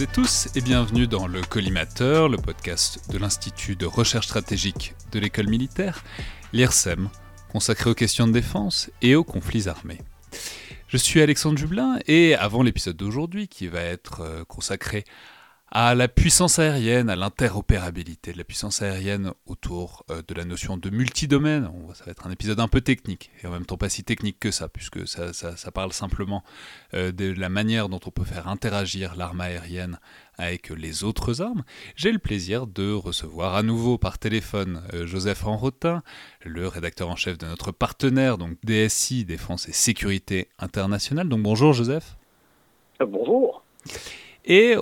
Et tous et bienvenue dans le Collimateur, le podcast de l'Institut de recherche stratégique de l'école militaire, l'IRSEM, consacré aux questions de défense et aux conflits armés. Je suis Alexandre Jublin et avant l'épisode d'aujourd'hui qui va être euh, consacré la puissance aérienne, à l'interopérabilité de la puissance aérienne autour euh, de la notion de multidomaine. Ça va être un épisode un peu technique, et en même temps pas si technique que ça, puisque ça, parle simplement euh, de la manière dont on peut faire interagir l'arme aérienne avec les autres armes. J'ai le plaisir de recevoir à nouveau par téléphone euh, Joseph Enrotin, le rédacteur en chef de notre partenaire, donc DSI, Défense et Sécurité Internationale. Donc bonjour Joseph. Bonjour. Et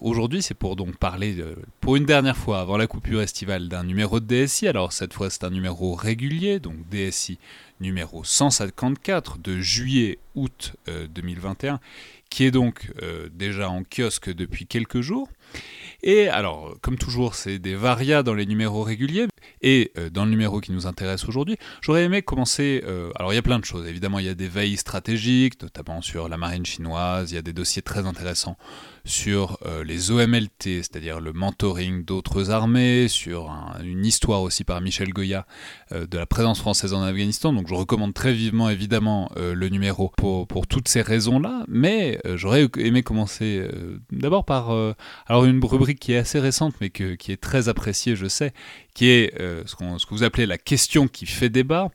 aujourd'hui, c'est pour donc parler, pour une dernière fois, avant la coupure estivale, d'un numéro de DSI. Alors cette fois, c'est un numéro régulier, donc DSI numéro 154 de juillet-août 2021, euh, qui est donc euh, déjà en kiosque depuis quelques jours. Et alors, comme toujours, c'est des varias dans les numéros réguliers. Et euh, dans le numéro qui nous intéresse aujourd'hui, j'aurais aimé commencer. Euh, alors, il y a plein de choses. Évidemment, il y a des veilles stratégiques, notamment sur la marine chinoise. Il y a des dossiers très intéressants sur euh, les OMLT, c'est-à-dire le mentoring d'autres armées, sur une histoire aussi par Michel Goya de la présence française en Afghanistan. Donc, je recommande très vivement, évidemment, le numéro pour, toutes ces raisons-là. Mais j'aurais aimé commencer d'abord par alors une rubrique qui est assez récente, mais qui est très appréciée, je sais, qui est euh, ce, que vous appelez la question qui fait débat.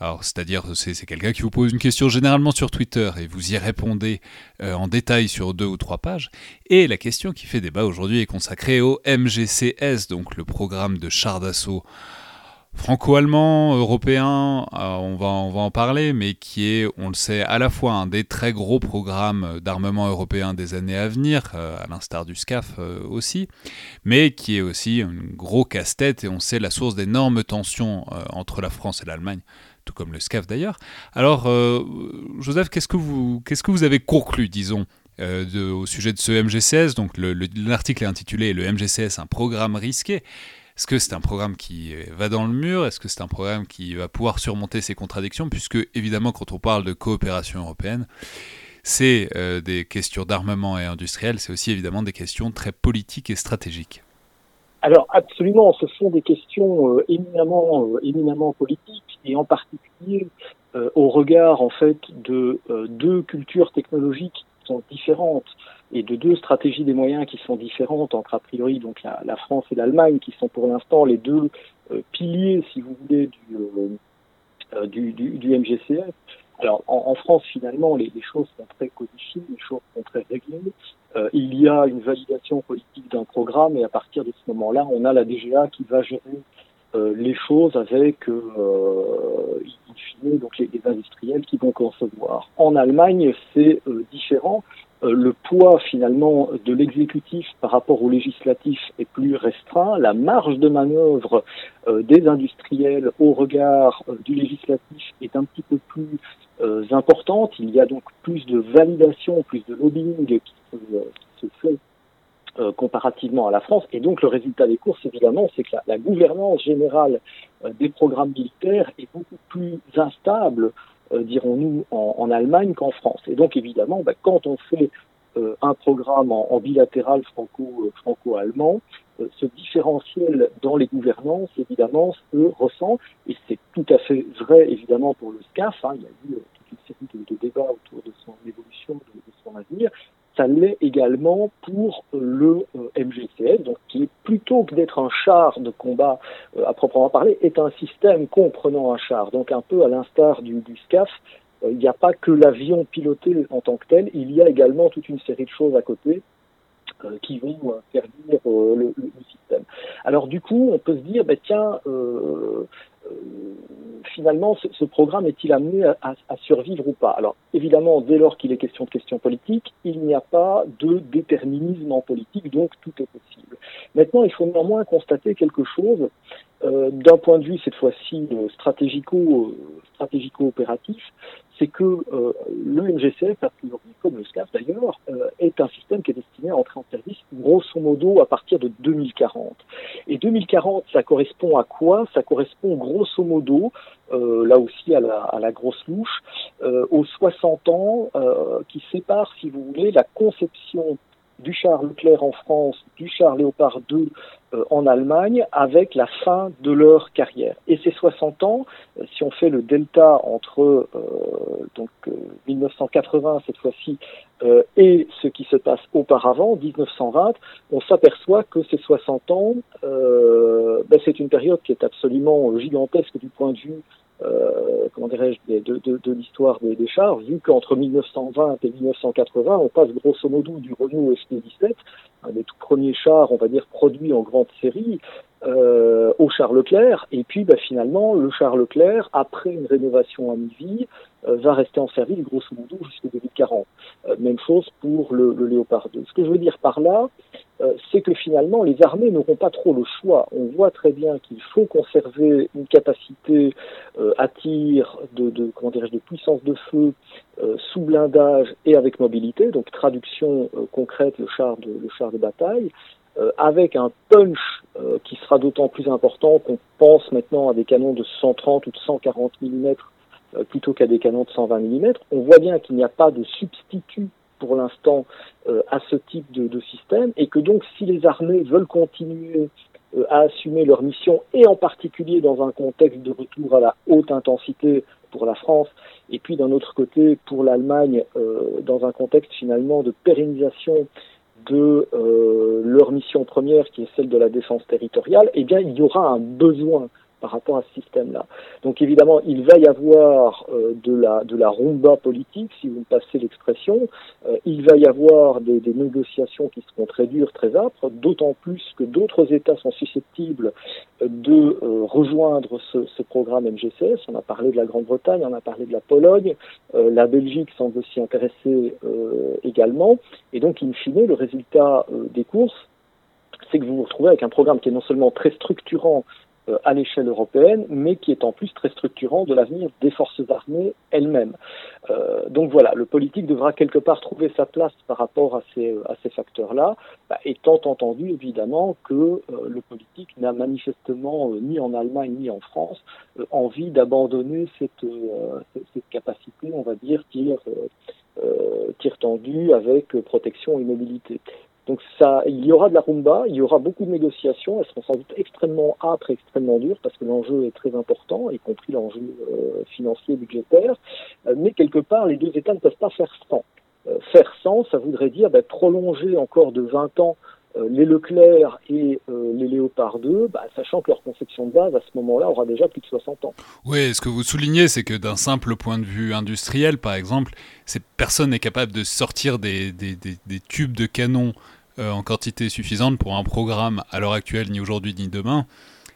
Alors, c'est-à-dire, c'est, quelqu'un qui vous pose une question généralement sur Twitter et vous y répondez euh, en détail sur deux ou trois pages. Et la question qui fait débat aujourd'hui est consacrée au MGCS, donc le programme de char d'assaut franco-allemand, européen, euh, on, va, on va en parler, mais qui est, on le sait, à la fois un des très gros programmes d'armement européen des années à venir, euh, à l'instar du SCAF aussi, mais qui est aussi un gros casse-tête, et on sait la source d'énormes tensions entre la France et l'Allemagne, tout comme le SCAF d'ailleurs. Alors, Joseph, qu'est-ce que vous, qu'est-ce que vous avez conclu, disons, au sujet de ce MGCS Donc, l'article est intitulé Le MGCS, un programme risqué. Est-ce que c'est un programme qui va dans le mur? Est-ce que c'est un programme qui va pouvoir surmonter ces contradictions? Puisque, évidemment, quand on parle de coopération européenne, c'est euh, des questions d'armement et industriel, c'est aussi évidemment des questions très politiques et stratégiques. Alors absolument, ce sont des questions euh, éminemment, euh, éminemment politiques et en particulier au regard en fait de deux cultures technologiques qui sont différentes et de deux stratégies des moyens qui sont différentes entre a priori donc la, la France et l'Allemagne qui sont pour l'instant les deux euh, piliers si vous voulez du, euh, euh, du, du, du, MGCF. Alors en, en France finalement les, les, choses sont très codifiées, les choses sont très réglées. Il y a une validation politique d'un programme et à partir de ce moment-là on a la DGA qui va gérer les choses avec euh, donc les, les, industriels qui vont concevoir. En Allemagne, c'est différent euh, le poids finalement de l'exécutif par rapport au législatif est plus restreint, la marge de manœuvre euh, des industriels au regard euh, du législatif est un petit peu plus importante, il y a donc plus de validation, plus de lobbying qui se, fait comparativement à la France. Et donc le résultat des courses, évidemment, c'est que la, la, gouvernance générale des programmes militaires est beaucoup plus instable euh, dirons-nous, en, en, Allemagne qu'en France. Et donc évidemment, bah, quand on fait euh, un programme en, en bilatéral franco, euh, ce différentiel dans les gouvernances, évidemment, se ressent, et c'est tout à fait vrai, évidemment, pour le SCAF. Hein, il y a eu toute une série de, de, débats autour de son évolution, de, de son avenir ça l'est également pour le euh, MGCS, donc qui plutôt que d'être un char de combat euh, à proprement parler, est un système comprenant un char. Donc un peu à l'instar du, SCAF, euh, il n'y a pas que l'avion piloté en tant que tel, il y a également toute une série de choses à côté qui vont servir le, le, système. Alors du coup, on peut se dire, ben, tiens, finalement, ce, programme est-il amené à, à, à, survivre ou pas? Alors, évidemment, dès lors qu'il est question de questions politiques, il n'y a pas de déterminisme en politique, donc tout est possible. Maintenant, il faut néanmoins constater quelque chose euh, d'un point de vue, cette fois-ci, euh, stratégico, euh, stratégico-opératif, c'est que le MGCF, a priori, comme le SCAF d'ailleurs, est un système qui est destiné à entrer en service grosso modo à partir de 2040. Et 2040, ça correspond à quoi? Ça correspond grosso modo, là aussi à la, à la grosse louche, aux 60 ans qui séparent, si vous voulez, la conception du char Leclerc en France, du char Léopard 2 euh, en Allemagne avec la fin de leur carrière. Et ces 60 ans, euh, si on fait le delta entre euh, donc 1980 cette fois-ci et ce qui se passe auparavant, 1920, on s'aperçoit que ces 60 ans, ben, c'est une période qui est absolument gigantesque du point de vue euh, comment dirais-je, de, de, de l'histoire des, des, chars, vu qu'entre 1920 et 1980, on passe grosso modo du Renault SP17, un des tout premiers chars, on va dire, produits en grande série, euh, au char Leclerc, et puis bah, finalement, le char Leclerc, après une rénovation à mi-vie, euh, va rester en service grosso modo jusqu'en 2040. Euh, même chose pour le, le, Léopard 2. Ce que je veux dire par là, euh, c'est que finalement, les armées n'auront pas trop le choix. On voit très bien qu'il faut conserver une capacité à tir de, de, comment de puissance de feu sous blindage et avec mobilité, donc traduction concrète, le char de, le char de bataille, avec un punch qui sera d'autant plus important qu'on pense maintenant à des canons de 130 ou de 140 mm euh, plutôt qu'à des canons de 120 mm. On voit bien qu'il n'y a pas de substitut pour l'instant euh, à ce type de, système et que donc si les armées veulent continuer euh, à assumer leur mission et en particulier dans un contexte de retour à la haute intensité pour la France et puis d'un autre côté pour l'Allemagne dans un contexte finalement de pérennisation de leur mission première qui est celle de la défense territoriale, eh bien il y aura un besoin par rapport à ce système-là. Donc évidemment, il va y avoir euh, de, la, de la rumba politique, si vous me passez l'expression. Euh, il va y avoir des, des, négociations qui seront très dures, très âpres, d'autant plus que d'autres États sont susceptibles de euh, rejoindre ce, ce, programme MGCS. On a parlé de la Grande-Bretagne, on a parlé de la Pologne, la Belgique semble s'y intéresser également. Et donc, in fine, le résultat des courses, c'est que vous vous retrouvez avec un programme qui est non seulement très structurant euh, à l'échelle européenne, mais qui est en plus très structurant de l'avenir des forces armées elles-mêmes. Euh, donc voilà, le politique devra quelque part trouver sa place par rapport à ces, à ces facteurs-là, bah, étant entendu évidemment que euh, le politique n'a manifestement ni en Allemagne ni en France envie d'abandonner cette, cette capacité, on va dire, tir, tir tendu avec protection et mobilité. Donc ça, il y aura de la rumba, il y aura beaucoup de négociations, elles seront sans doute extrêmement âpres, extrêmement dures, parce que l'enjeu est très important, y compris l'enjeu euh, financier, budgétaire, euh, mais quelque part, les deux États ne peuvent pas faire sans. Euh, faire sans, ça voudrait dire bah, prolonger encore de 20 ans les Leclerc et les Léopard 2, bah, sachant que leur conception de base à ce moment-là aura déjà plus de 60 ans. Oui, ce que vous soulignez, c'est que d'un simple point de vue industriel, par exemple, personne n'est capable de sortir des tubes de canon euh, en quantité suffisante pour un programme à l'heure actuelle, ni aujourd'hui ni demain,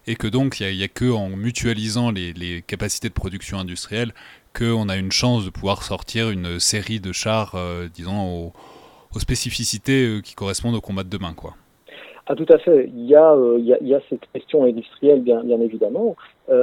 et que donc il n'y a, que en mutualisant les, capacités de production industrielle qu'on a une chance de pouvoir sortir une série de chars, euh, disons, aux, spécificités euh, qui correspondent au combat de demain, quoi. Ah, tout à fait. Il y a, il y a, il y a cette question industrielle, bien, bien évidemment.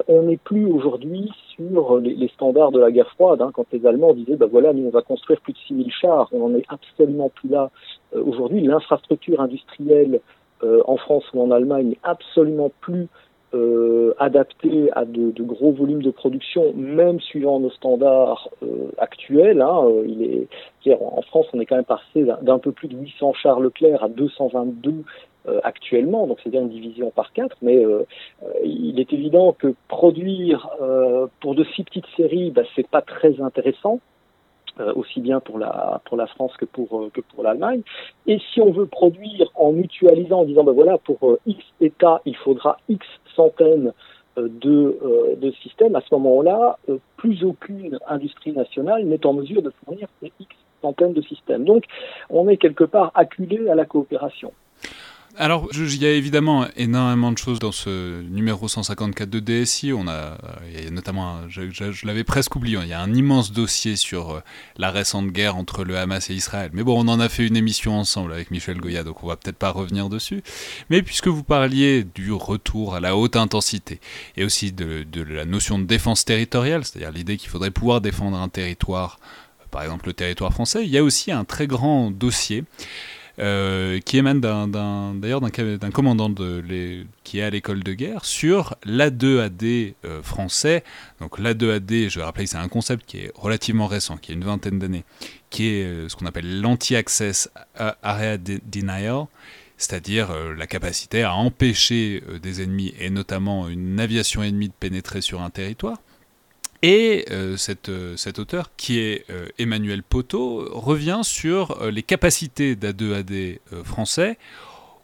on n'est plus aujourd'hui sur les, standards de la guerre froide. Hein, quand les Allemands disaient, ben voilà, nous on va construire plus de 6000 chars, on n'en est absolument plus là euh, aujourd'hui, l'infrastructure industrielle euh, en France ou en Allemagne n'est absolument plus euh, adaptée à de, gros volumes de production, même suivant nos standards actuels. Hein, en France, on est quand même passé d'un peu plus de 800 chars Leclerc à 222 euh, actuellement, donc c'est-à-dire une division par quatre. Mais il est évident que produire pour de si petites séries, bah, c'est pas très intéressant. Euh, aussi bien pour la pour la France que pour euh, que pour l'Allemagne. Et si on veut produire en mutualisant, en disant ben voilà pour euh, X États il faudra X centaines de, de systèmes, à ce moment-là, plus aucune industrie nationale n'est en mesure de fournir ces X centaines de systèmes. Donc, on est quelque part acculé à la coopération. Alors, il y a évidemment énormément de choses dans ce numéro 154 de DSI. On a, il y a notamment, je, l'avais presque oublié, il y a un immense dossier sur euh, la récente guerre entre le Hamas et Israël. Mais bon, on en a fait une émission ensemble avec Michel Goya, donc on va peut-être pas revenir dessus. Mais puisque vous parliez du retour à la haute intensité et aussi de la notion de défense territoriale, c'est-à-dire l'idée qu'il faudrait pouvoir défendre un territoire, par exemple le territoire français, il y a aussi un très grand dossier euh, qui émane d'ailleurs d'un commandant qui est à l'école de guerre sur l'A2AD euh, français. Donc l'A2AD, je vais rappeler, c'est un concept qui est relativement récent, qui a une vingtaine d'années, qui est euh, ce qu'on appelle l'anti-access area denial, c'est-à-dire la capacité à empêcher des ennemis, et notamment une aviation ennemie, de pénétrer sur un territoire. Et euh, euh, cet auteur, qui est euh, Emmanuel Poteau, revient sur les capacités d'A2AD français,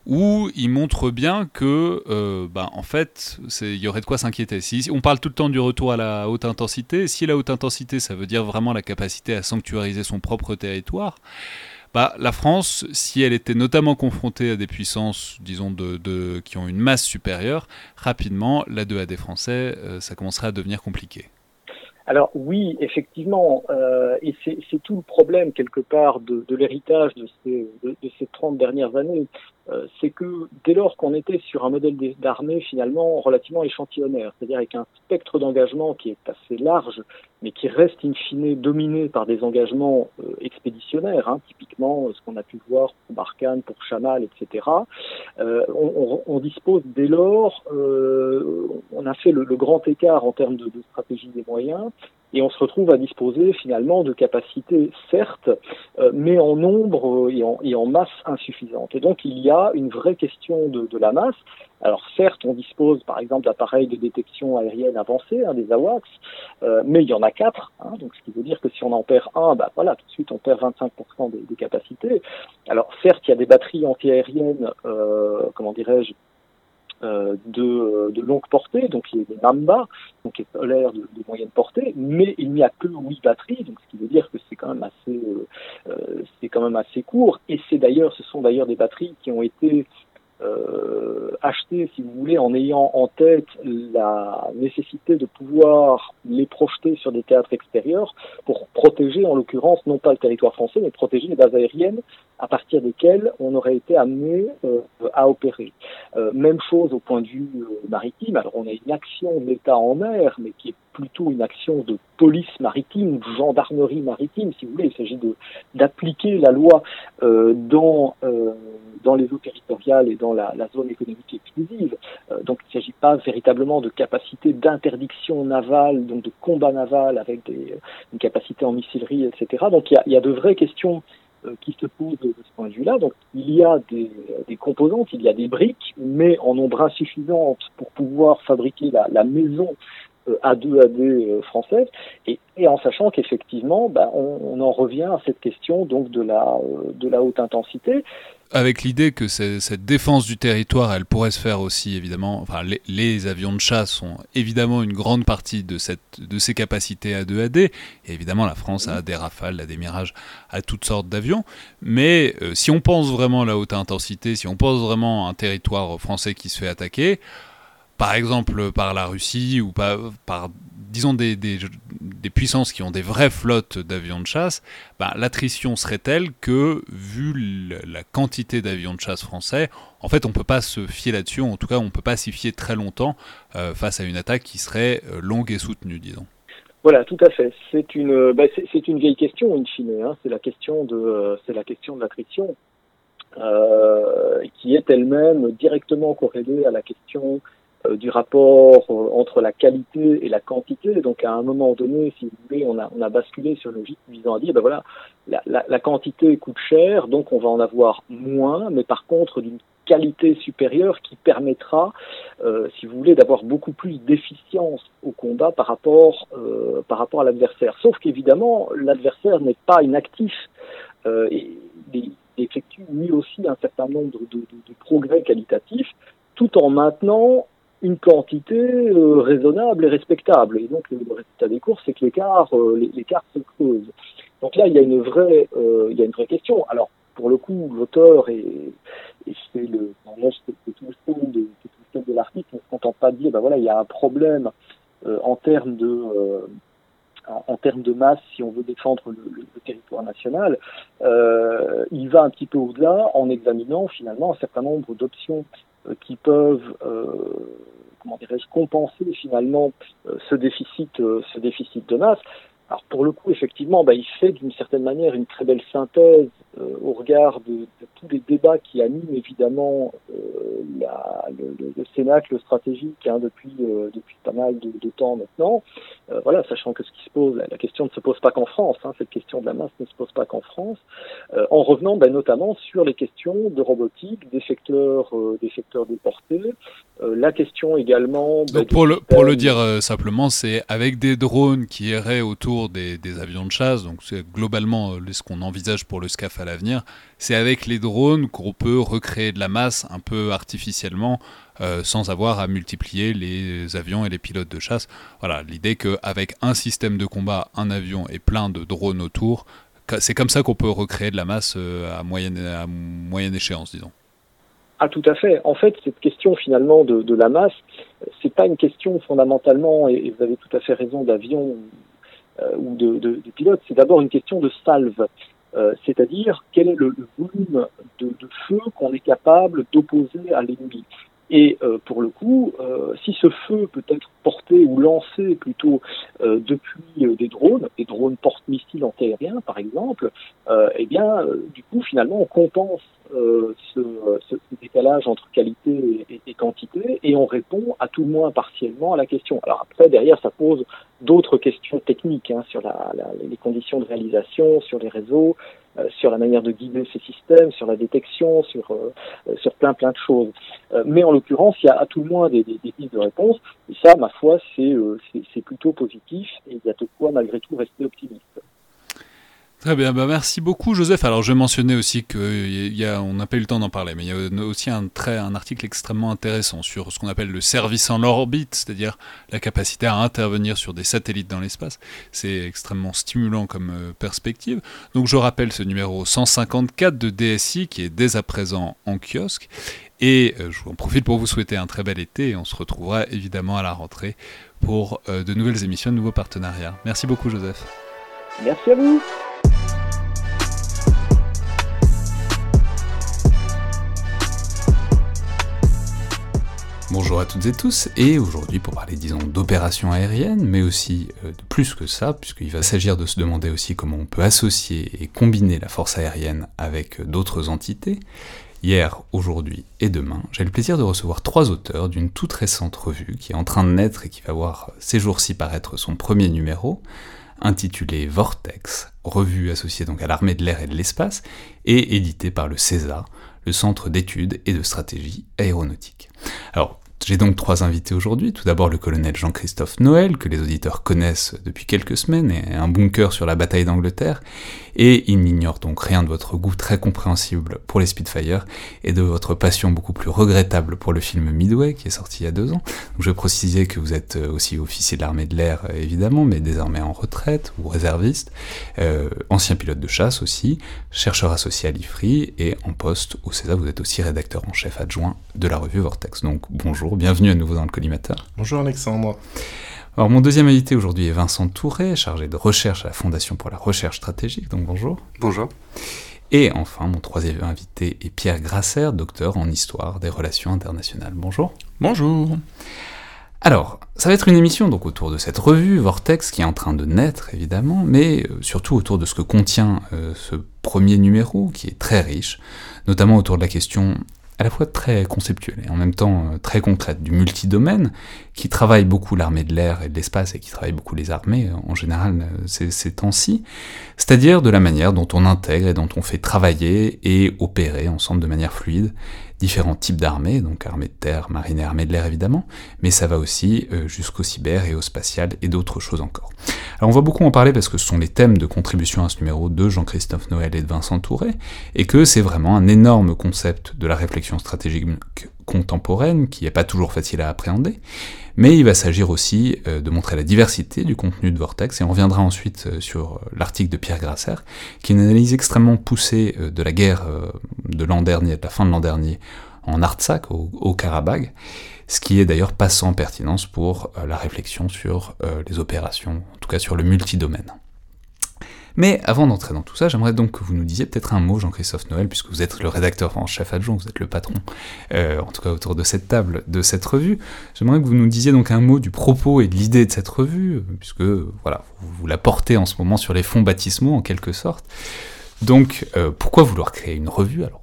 où il montre bien que, bah, en fait, il y aurait de quoi s'inquiéter. Si on parle tout le temps du retour à la haute intensité, si la haute intensité, ça veut dire vraiment la capacité à sanctuariser son propre territoire, bah, la France, si elle était notamment confrontée à des puissances, disons, qui ont une masse supérieure, rapidement, la 2AD français, ça commencerait à devenir compliqué. Alors oui, effectivement, euh, et c'est tout le problème quelque part de, l'héritage de ces, de, de, ces 30 dernières années. Euh, c'est que dès lors qu'on était sur un modèle d'armée finalement relativement échantillonnaire, c'est-à-dire avec un spectre d'engagement qui est assez large, mais qui reste in fine dominé par des engagements euh, expéditionnaires, hein, typiquement ce qu'on a pu voir pour Barkhane, pour Chamal, etc. Euh, on, dispose dès lors, euh, on a fait le, le, grand écart en termes de, de stratégie des moyens, et on se retrouve à disposer finalement de capacités, certes, euh, mais en nombre et en, et en, masse insuffisante. Et donc il y a une vraie question de, de la masse. Alors certes, on dispose par exemple d'appareils de détection aérienne avancés, hein, des AWACS, euh, mais il y en a quatre, hein, donc ce qui veut dire que si on en perd un, bah voilà, tout de suite on perd 25% des, des, capacités. Alors certes, il y a des batteries antiaériennes, euh, comment dirais-je, euh, de, euh, de, longue portée, donc il y a des Mamba, donc qui l'air de, de, moyenne portée, mais il n'y a que 8 batteries, donc ce qui veut dire que c'est quand même assez, euh, c'est quand même assez court. Et c'est d'ailleurs, ce sont d'ailleurs des batteries qui ont été euh, acheter, si vous voulez, en ayant en tête la nécessité de pouvoir les projeter sur des théâtres extérieurs pour protéger, en l'occurrence, non pas le territoire français, mais protéger les bases aériennes à partir desquelles on aurait été amené euh, à opérer. Euh, même chose au point de vue euh, maritime. Alors on a une action de l'État en mer, mais qui est plutôt une action de police maritime, de gendarmerie maritime, si vous voulez. Il s'agit d'appliquer la loi euh, dans euh, dans les eaux territoriales et dans la, zone économique exclusive. Euh, donc il ne s'agit pas véritablement de capacité d'interdiction navale, donc de combat naval avec des, une capacité en missilerie, etc. Donc il y a, y a de vraies questions qui se posent de ce point de vue-là. Donc il y a des, des, composantes, il y a des briques, mais en nombre insuffisant pour pouvoir fabriquer la maison a2AD euh, française, et, en sachant qu'effectivement, bah, on, en revient à cette question donc de la, euh, de la haute intensité. Avec l'idée que cette défense du territoire, elle pourrait se faire aussi évidemment. Enfin, les, avions de chasse sont évidemment une grande partie de, cette, de ces capacités A2AD. Et évidemment, la France a des Rafales, a des Mirages, a toutes sortes d'avions. Mais euh, si on pense vraiment à la haute intensité, si on pense vraiment à un territoire français qui se fait attaquer, par exemple par la Russie ou par, disons des, puissances qui ont des vraies flottes d'avions de chasse, bah, l'attrition serait telle que, vu la quantité d'avions de chasse français, en fait on ne peut pas se fier là-dessus, en tout cas on ne peut pas s'y fier très longtemps euh, face à une attaque qui serait euh, longue et soutenue, disons. Voilà, tout à fait. C'est une, bah, vieille question, in fine. Hein. C'est la question de, c'est la question de l'attrition, euh, qui est elle-même directement corrélée à la question euh, du rapport euh, entre la qualité et la quantité. Donc à un moment donné, si vous voulez, on a, basculé sur une logique visant à dire, ben voilà, la, quantité coûte cher, donc on va en avoir moins, mais par contre d'une qualité supérieure qui permettra, euh, si vous voulez, d'avoir beaucoup plus d'efficience au combat par rapport, euh, par rapport à l'adversaire. Sauf qu'évidemment, l'adversaire n'est pas inactif. Euh, et, il effectue lui aussi un certain nombre de progrès qualitatifs tout en maintenant une quantité euh, raisonnable et respectable. Et donc le, résultat des courses, c'est que l'écart, euh, se creuse. Donc là, il y a une vraie, euh, il y a une vraie question. Alors pour le coup, l'auteur et, c'est le, c'est tout le style de, tout de l'article, ne se contente pas de dire, ben voilà, il y a un problème en termes de en, termes de masse, si on veut défendre le, territoire national, il va un petit peu au-delà en examinant finalement un certain nombre d'options qui peuvent euh, comment dirais-je, compenser finalement euh, ce déficit, ce déficit de masse. Alors pour le coup, effectivement, bah, il fait d'une certaine manière une très belle synthèse euh, au regard de, de, tous les débats qui animent évidemment euh, la, le, le, le, Cénacle stratégique hein, depuis, euh, depuis pas mal de, de temps maintenant. Euh, voilà, sachant que ce qui se pose, la, question ne se pose pas qu'en France, hein, cette question de la masse ne se pose pas qu'en France, euh, en revenant ben, notamment sur les questions de robotique, des secteurs, des secteurs déportés, la question également. Ben, pour, le, pour le dire simplement, c'est avec des drones qui erraient autour des, avions de chasse, donc c'est globalement ce qu'on envisage pour le SCAF à l'avenir, c'est avec les drones qu'on peut recréer de la masse un peu artificiellement euh, sans avoir à multiplier les avions et les pilotes de chasse. Voilà, l'idée qu'avec un système de combat, un avion et plein de drones autour, c'est comme ça qu'on peut recréer de la masse euh, à moyenne, échéance, disons. Ah, tout à fait. En fait, cette question finalement de, la masse, c'est pas une question fondamentalement, et, vous avez tout à fait raison, d'avion euh, ou de, de, de pilote, c'est d'abord une question de salve. Euh, c'est-à-dire quel est le, le volume de, de feu qu'on est capable d'opposer à l'ennemi. Et euh, pour le coup, euh, si ce feu peut être porté ou lancé plutôt euh, depuis euh, des drones, des drones porte-missiles antiaériens par exemple, eh bien, du coup, finalement, on compense ce, ce, décalage entre qualité et, quantité et on répond à tout le moins partiellement à la question. Alors après, derrière, ça pose d'autres questions techniques hein, sur la, la, les conditions de réalisation, sur les réseaux, euh, sur la manière de guider ces systèmes, sur la détection, sur, euh, euh, sur plein plein de choses. mais en l'occurrence, il y a à tout le moins des, des, des pistes de réponse, et ça, ma foi, c'est plutôt positif, et il y a de quoi malgré tout rester optimiste. Très bien, bah merci beaucoup Joseph. Alors je mentionnais aussi qu'on n'a pas eu le temps d'en parler, mais il y a aussi un, article extrêmement intéressant sur ce qu'on appelle le service en orbite, c'est-à-dire la capacité à intervenir sur des satellites dans l'espace. C'est extrêmement stimulant comme euh, perspective. Donc je rappelle ce numéro 154 de DSI qui est dès à présent en kiosque. Et euh, je vous en profite pour vous souhaiter un très bel été on se retrouvera évidemment à la rentrée pour euh, de nouvelles émissions, de nouveaux partenariats. Merci beaucoup Joseph. Merci à vous. Bonjour à toutes et tous, et aujourd'hui pour parler disons d'opérations aériennes, mais aussi euh, de plus que ça, puisqu'il va s'agir de se demander aussi comment on peut associer et combiner la force aérienne avec d'autres entités. Hier, aujourd'hui et demain, j'ai le plaisir de recevoir trois auteurs d'une toute récente revue qui est en train de naître et qui va voir ces jours-ci paraître son premier numéro, intitulé Vortex, revue associée donc à l'armée de l'air et de l'espace, et édité par le CESA, le Centre d'études et de stratégie aéronautique. Alors, j'ai donc trois invités aujourd'hui. Tout d'abord le colonel Jean-Christophe Noël, que les auditeurs connaissent depuis quelques semaines, et un bunker sur la bataille d'Angleterre, et il n'ignore donc rien de votre goût très compréhensible pour les Spitfire, et de votre passion beaucoup plus regrettable pour le film Midway, qui est sorti il y a deux ans. Donc je précisais que vous êtes aussi officier de l'armée de l'air, évidemment, mais désormais en retraite, ou réserviste, euh, ancien pilote de chasse aussi, chercheur associé à l'IFRI, et en poste au CESA, vous êtes aussi rédacteur en chef adjoint de la revue Vortex. Donc bonjour, bienvenue à nouveau dans le collimateur. Bonjour Alexandre. Alors mon deuxième invité aujourd'hui est Vincent Touré, chargé de recherche à la Fondation pour la recherche stratégique, donc bonjour. Bonjour. Et enfin, mon troisième invité est Pierre Grasser, docteur en histoire des relations internationales. Bonjour. Bonjour. Alors, ça va être une émission donc autour de cette revue Vortex qui est en train de naître évidemment, mais surtout autour de ce que contient euh, ce premier numéro qui est très riche, notamment autour de la question à la fois très conceptuelle et en même temps euh, très concrète du multidomaine, qui travaille beaucoup l'armée de l'air et de l'espace et qui travaille beaucoup les armées euh, en général euh, ces, temps-ci, c'est-à-dire de la manière dont on intègre et dont on fait travailler et opérer ensemble de manière fluide différents types d'armées, donc armée de terre, marine et armée de l'air évidemment, mais ça va aussi jusqu'au cyber et au spatial et d'autres choses encore. Alors on va beaucoup en parler parce que ce sont les thèmes de contribution à ce numéro de Jean-Christophe Noël et de Vincent Touré, et que c'est vraiment un énorme concept de la réflexion stratégique contemporaine qui n'est pas toujours facile à appréhender, mais il va s'agir aussi euh, de montrer la diversité du contenu de Vortex, et on reviendra ensuite euh, sur l'article de Pierre Grasser, qui est une analyse extrêmement poussée euh, de la guerre de l'an dernier, de la fin de l'an dernier, en Artsakh, au, au Karabagh, ce qui est d'ailleurs pas sans pertinence pour la réflexion sur les opérations, en tout cas sur le multidomaine. Mais avant d'entrer dans tout ça, j'aimerais donc que vous nous disiez peut-être un mot, Jean-Christophe Noël, puisque vous êtes le rédacteur en chef adjoint, vous êtes le patron, euh, en tout cas autour de cette table, de cette revue. J'aimerais que vous nous disiez donc un mot du propos et de l'idée de cette revue, puisque voilà, vous, la portez en ce moment sur les fonds baptismaux en quelque sorte. Donc, euh, pourquoi vouloir créer une revue? Alors,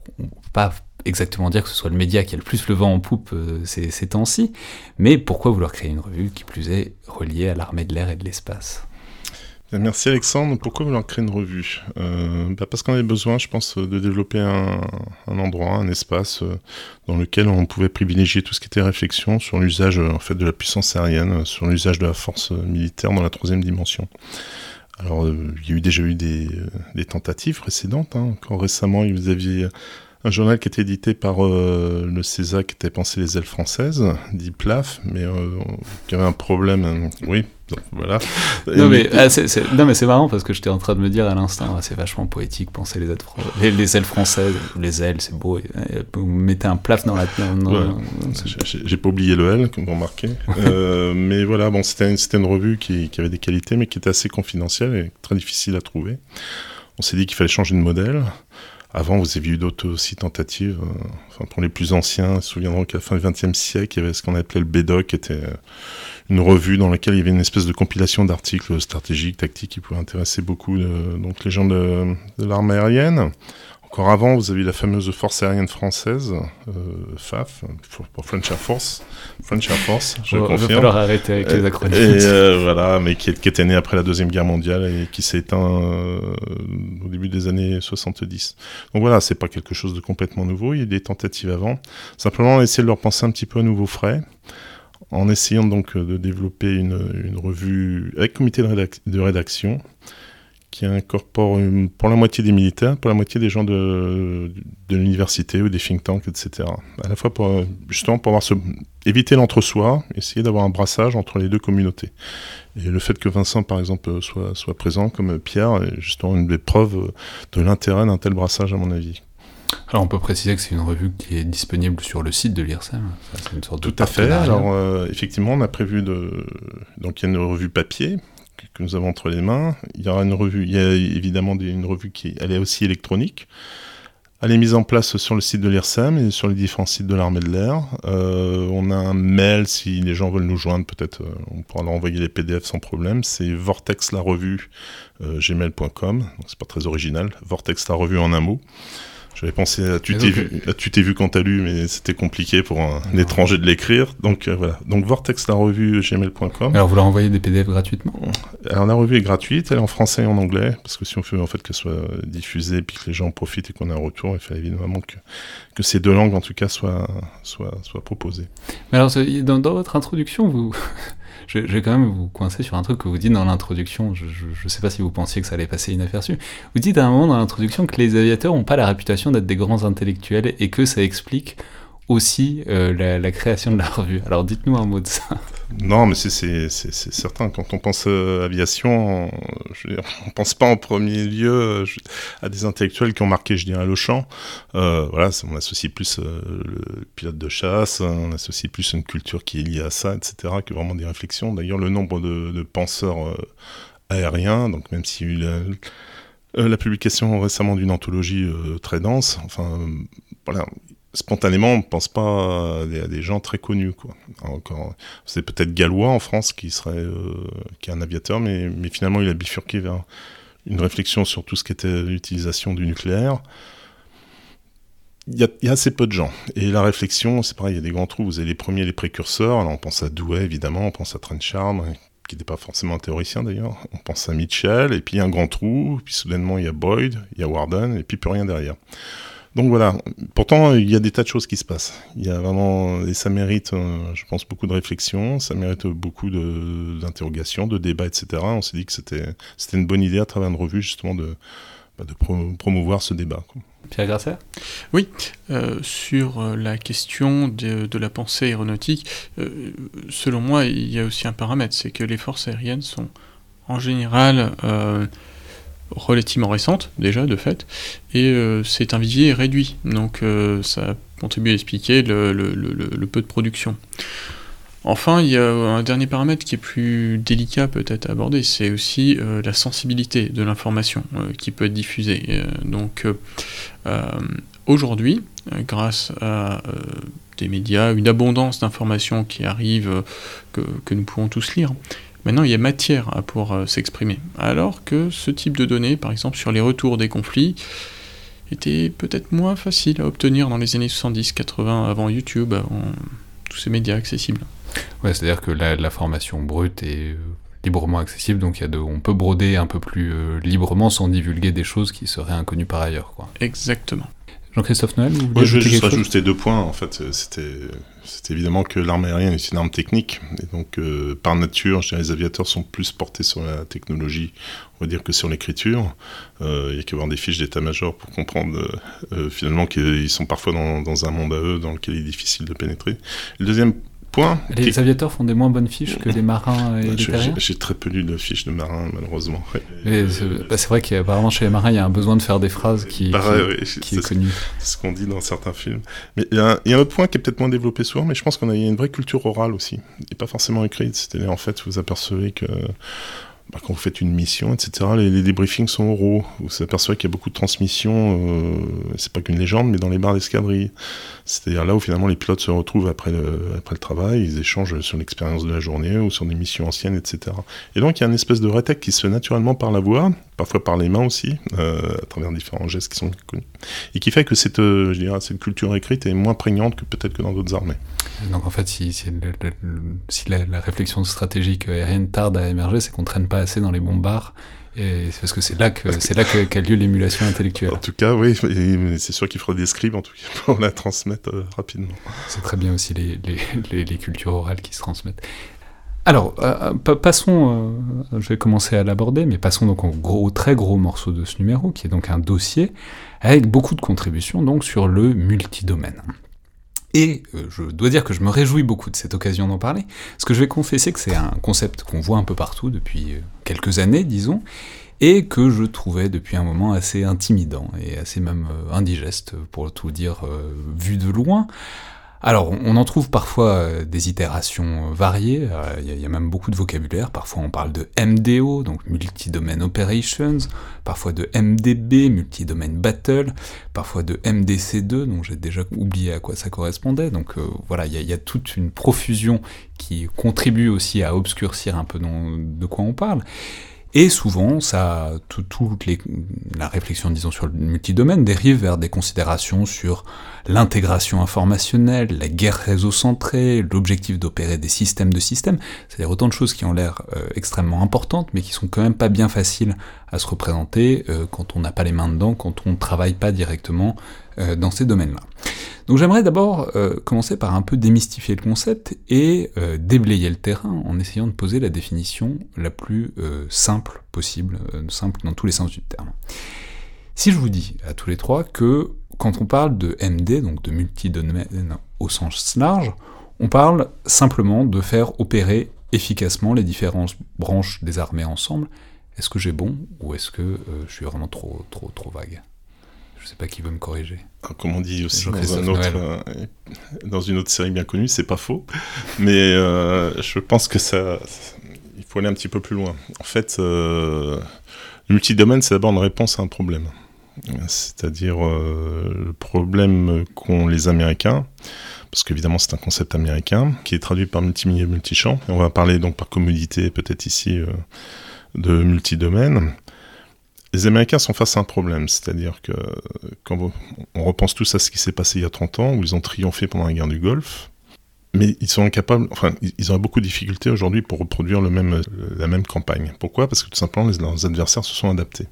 pas exactement dire que ce soit le média qui a le plus le vent en poupe euh, ces, ces temps-ci, mais pourquoi vouloir créer une revue qui plus est reliée à l'armée de l'air et de l'espace? Merci Alexandre. Pourquoi vouloir créer une revue? Euh, bah Parce qu'on avait besoin, je pense, de développer un, endroit, un espace euh, dans lequel on pouvait privilégier tout ce qui était réflexion sur l'usage en fait, de la puissance aérienne, sur l'usage de la force militaire dans la troisième dimension. Alors, il y a eu déjà eu des, tentatives précédentes. Hein. Encore récemment, vous aviez un journal qui était édité par euh, le CESA qui était pensé les ailes françaises, dit PLAF, mais euh, qui avait un problème. Hein. oui, voilà. Non mais, ah, c'est marrant parce que j'étais en train de me dire à l'instant, ah, c'est vachement poétique, penser les ailes, les, ailes françaises, les ailes, c'est beau. Vous mettez un plaf dans la. J'ai pas oublié le L, comme vous remarquez. euh, mais voilà, bon, c'était une, une, revue qui, qui avait des qualités, mais qui était assez confidentielle et très difficile à trouver. On s'est dit qu'il fallait changer de modèle. Avant, vous aviez eu d'autres aussi tentatives. Euh, enfin, pour les plus anciens, ils se souviendront qu'à la fin du XXe siècle, il y avait ce qu'on appelait le BEDOC, qui était euh, une revue dans laquelle il y avait une espèce de compilation d'articles stratégiques, tactiques, qui pouvaient intéresser beaucoup donc les gens de, de l'armée aérienne. Encore avant, vous avez la fameuse force aérienne française, euh, FAF, pour French Air Force. French Air Force, je confirme. Il va falloir arrêter avec les acronymes. Et euh, voilà, mais qui, était née après la Deuxième Guerre mondiale et qui s'est éteint euh, au début des années 70. Donc voilà, c'est pas quelque chose de complètement nouveau, il y a eu des tentatives avant. Simplement, essayé de leur penser un petit peu à nouveau frais en essayant donc de développer une, revue avec comité de rédaction qui incorpore pour la moitié des militaires, pour la moitié des gens de, de l'université ou des think tanks, etc. À la fois pour justement pour avoir ce, éviter l'entre-soi, essayer d'avoir un brassage entre les deux communautés. Et le fait que Vincent, par exemple, soit, soit présent comme Pierre est justement une des preuves de l'intérêt d'un tel brassage, à mon avis. Alors on peut préciser que c'est une revue qui est disponible sur le site de l'IRSEM. Tout à fait. Alors euh, effectivement, on a prévu de donc il y a une revue papier que nous avons entre les mains. Il y aura une revue, il y a évidemment une revue qui elle est aussi électronique. Elle est mise en place sur le site de l'IRSEM et sur les différents sites de l'armée de l'air. Euh, on a un mail, si les gens veulent nous joindre, peut-être euh, on pourra leur envoyer les PDF sans problème. C'est vortex la revue euh, gmail.com. C'est pas très original. Vortex la revue en un mot. J'avais pensé à tu t'es vu, quand t'as lu, mais c'était compliqué pour un, étranger de l'écrire. Donc euh, voilà. Donc Vortex la revue gmail.com. Alors vous leur envoyez des PDF gratuitement? Alors la revue est gratuite, elle est en français et en anglais, parce que si on veut en fait qu'elle soit diffusée, puis que les gens profitent et qu'on ait un retour, il faut évidemment que, que ces deux langues en tout cas soient, soient, soient proposées. Mais alors dans, dans votre introduction, vous je, vais quand même vous coincer sur un truc que vous dites dans l'introduction. Je ne sais pas si vous pensiez que ça allait passer inaperçu. Vous dites à un moment dans l'introduction que les aviateurs n'ont pas la réputation d'être des grands intellectuels et que ça explique aussi euh, la, création de la revue. Alors dites-nous un mot de ça. Non, mais c'est certain. Quand on pense euh, aviation, on pense pas en premier lieu euh, à des intellectuels qui ont marqué, je dirais, le champ. voilà, on associe plus le pilote de chasse, on associe plus une culture qui est liée à ça, etc., que vraiment des réflexions. D'ailleurs, le nombre de, penseurs aériens, donc même eu la, la publication récemment d'une anthologie très dense, enfin, voilà, spontanément, on ne pense pas à des, gens très connus. C'est peut-être Gallois en France qui serait, euh, qui est un aviateur, mais, finalement il a bifurqué vers une réflexion sur tout ce qui était l'utilisation du nucléaire. Il y, a, assez peu de gens. Et la réflexion, c'est pareil, il y a des grands trous. Vous avez les premiers, les précurseurs. On pense à Douai, évidemment, on pense à Trenchard, qui n'était pas forcément un théoricien d'ailleurs. On pense à Mitchell, et puis il y un grand trou, puis soudainement il y a Boyd, il y a Warden, et puis plus rien derrière. Donc voilà. Pourtant, il y a des tas de choses qui se passent. Il y a vraiment, et ça mérite, euh, je pense, beaucoup de réflexion, ça mérite beaucoup d'interrogations, de, débats, etc. On s'est dit que c'était une bonne idée à travers une revue, justement, de, bah, de promouvoir ce débat. Pierre Grasser Oui, euh, sur euh, la question de, de, la pensée aéronautique, selon moi, il y a aussi un paramètre, c'est que les forces aériennes sont en général relativement récente déjà de fait, et euh, c'est un vivier réduit, donc euh, ça contribue à expliquer le, peu de production. Enfin, il y a un dernier paramètre qui est plus délicat peut-être à aborder, c'est aussi la sensibilité de l'information qui peut être diffusée. donc aujourd'hui, grâce à des médias, une abondance d'informations qui arrivent, que, nous pouvons tous lire, Maintenant, il y a matière pour euh, s'exprimer. Alors que ce type de données, par exemple sur les retours des conflits, était peut-être moins facile à obtenir dans les années 70-80, avant YouTube, avant tous ces médias accessibles. Ouais, c'est-à-dire que la, formation brute est euh, librement accessible, donc y a de, on peut broder un peu plus euh, librement sans divulguer des choses qui seraient inconnues par ailleurs. Quoi. Exactement. Jean-Christophe Noël vous Je vais juste rajouter deux points. En fait, c'était évidemment que l'arme aérienne est une arme technique. Et donc, euh, par nature, je dirais, les aviateurs sont plus portés sur la technologie, on va dire, que sur l'écriture. Euh, il y a qu'à voir des fiches d'état-major pour comprendre euh, finalement qu'ils sont parfois dans, dans, un monde à eux dans lequel il est difficile de pénétrer. Le deuxième Point. Les aviateurs font des moins bonnes fiches que les marins et les terriens J'ai très peu lu de fiches de marins, malheureusement. Bah, c'est vrai qu'apparemment chez les marins, il y a un besoin de faire des phrases qui, qui, est, connu. C'est ce qu'on dit dans certains films. Mais il y, a un, autre point qui est peut-être moins développé souvent, mais je pense qu'on a une vraie culture orale aussi, et pas forcément écrite. C'est-à-dire, en fait, vous apercevez que bah, quand vous faites une mission, etc., les, débriefings sont oraux. Vous s'apercevez qu'il y a beaucoup de transmissions, euh, c'est pas qu'une légende, mais dans les bars d'escadrille. C'est-à-dire là où finalement les pilotes se retrouvent après le, après le travail, ils échangent sur l'expérience de la journée ou sur des missions anciennes, etc. Et donc il y a une espèce de rétec qui se fait naturellement par la voix, parfois par les mains aussi, euh, à travers différents gestes qui sont connus, et qui fait que cette, euh, cette culture écrite est moins prégnante que peut-être que dans d'autres armées. Donc en fait, si, si, la, réflexion stratégique aérienne tarde à émerger, c'est qu'on traîne pas assez dans les bombards et c'est parce que c'est là que c'est là qu'a lieu l'émulation intellectuelle. En tout cas, oui, c'est sûr qu'il faudra des scribes en tout cas pour la transmettre euh, rapidement. C'est très bien aussi les, les, les, cultures orales qui se transmettent. Alors, euh, euh, passons, je vais commencer à l'aborder, mais passons donc au gros, très gros morceau de ce numéro, qui est donc un dossier avec beaucoup de contributions donc sur le multidomaine. Et euh, je dois dire que je me réjouis beaucoup de cette occasion d'en parler, parce que je vais confesser que c'est un concept qu'on voit un peu partout depuis euh, quelques années, disons, et que je trouvais depuis un moment assez intimidant et assez même euh, indigeste, pour tout dire, vu de loin. Alors, on en trouve parfois euh, des itérations euh, variées, euh, il y, a même beaucoup de vocabulaire, parfois on parle de MDO, donc Multi-Domain Operations, parfois de MDB, Multi-Domain Battle, parfois de MDC2, dont j'ai déjà oublié à quoi ça correspondait, donc voilà, il y, a toute une profusion qui contribue aussi à obscurcir un peu de quoi on parle. Et souvent, ça, toute la réflexion, disons, sur le multidomaine dérive vers des considérations sur l'intégration informationnelle, la guerre réseau-centrée, l'objectif d'opérer des systèmes de systèmes, c'est-à-dire autant de choses qui ont l'air euh, extrêmement importantes, mais qui sont quand même pas bien faciles à se représenter euh, quand on n'a pas les mains dedans, quand on ne travaille pas directement euh, dans ces domaines-là. Donc j'aimerais d'abord commencer par un peu démystifier le concept et déblayer le terrain en essayant de poser la définition la plus simple possible, simple dans tous les sens du terme. Si je vous dis à tous les trois que quand on parle de MD, donc de multi-domaine au sens large, on parle simplement de faire opérer efficacement les différentes branches des armées ensemble. Est-ce que j'ai bon ou est-ce que euh, je suis vraiment trop, trop, trop vague? Je ne sais pas qui veut me corriger. Ah, comme on dit aussi dans, un autre, euh, dans, une autre série bien connue, c'est pas faux. Mais euh, je pense que ça, il faut aller un petit peu plus loin. En fait, le multi-domaine, c'est d'abord une réponse à un problème c'est-à-dire euh, le problème qu'ont les Américains, parce qu'évidemment c'est un concept américain, qui est traduit par multimillier multichamp, et on va parler donc par commodité peut-être ici euh, de multidomaine. Les Américains sont face à un problème, c'est-à-dire que quand on repense tous à ce qui s'est passé il y a 30 ans, où ils ont triomphé pendant la guerre du Golfe, mais ils sont incapables, enfin, ils ont beaucoup de difficultés aujourd'hui pour reproduire le même, la même campagne. Pourquoi? Parce que tout simplement, les, leurs adversaires se sont adaptés.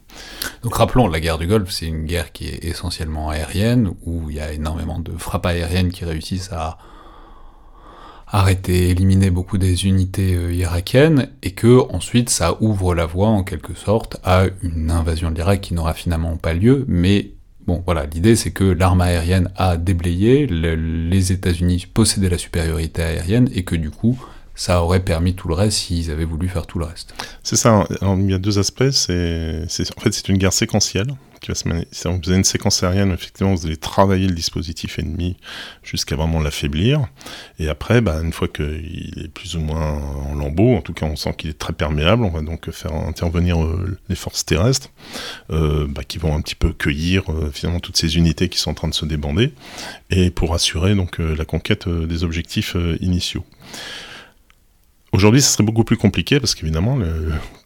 Donc rappelons, la guerre du Golfe, c'est une guerre qui est essentiellement aérienne, où il y a énormément de frappes aériennes qui réussissent à arrêter, éliminer beaucoup des unités euh, irakiennes, et que ensuite ça ouvre la voie en quelque sorte à une invasion de l'Irak qui n'aura finalement pas lieu, mais Voilà, l'idée c'est que l'arme aérienne a déblayé, les États-Unis possédaient la supériorité aérienne et que du coup, ça aurait permis tout le reste s'ils avaient voulu faire tout le reste. C'est ça, il y a deux aspects. En fait, c'est une guerre séquentielle, se mener. Vous avez une séquence aérienne, effectivement, vous allez travailler le dispositif ennemi jusqu'à vraiment l'affaiblir. Et après, bah, une fois qu'il est plus ou moins en lambeau, en tout cas on sent qu'il est très perméable, on va donc faire intervenir euh, les forces terrestres euh, bah, qui vont un petit peu cueillir euh, finalement toutes ces unités qui sont en train de se débander et pour assurer donc la conquête des objectifs initiaux. Aujourd'hui, ce serait beaucoup plus compliqué parce qu'évidemment,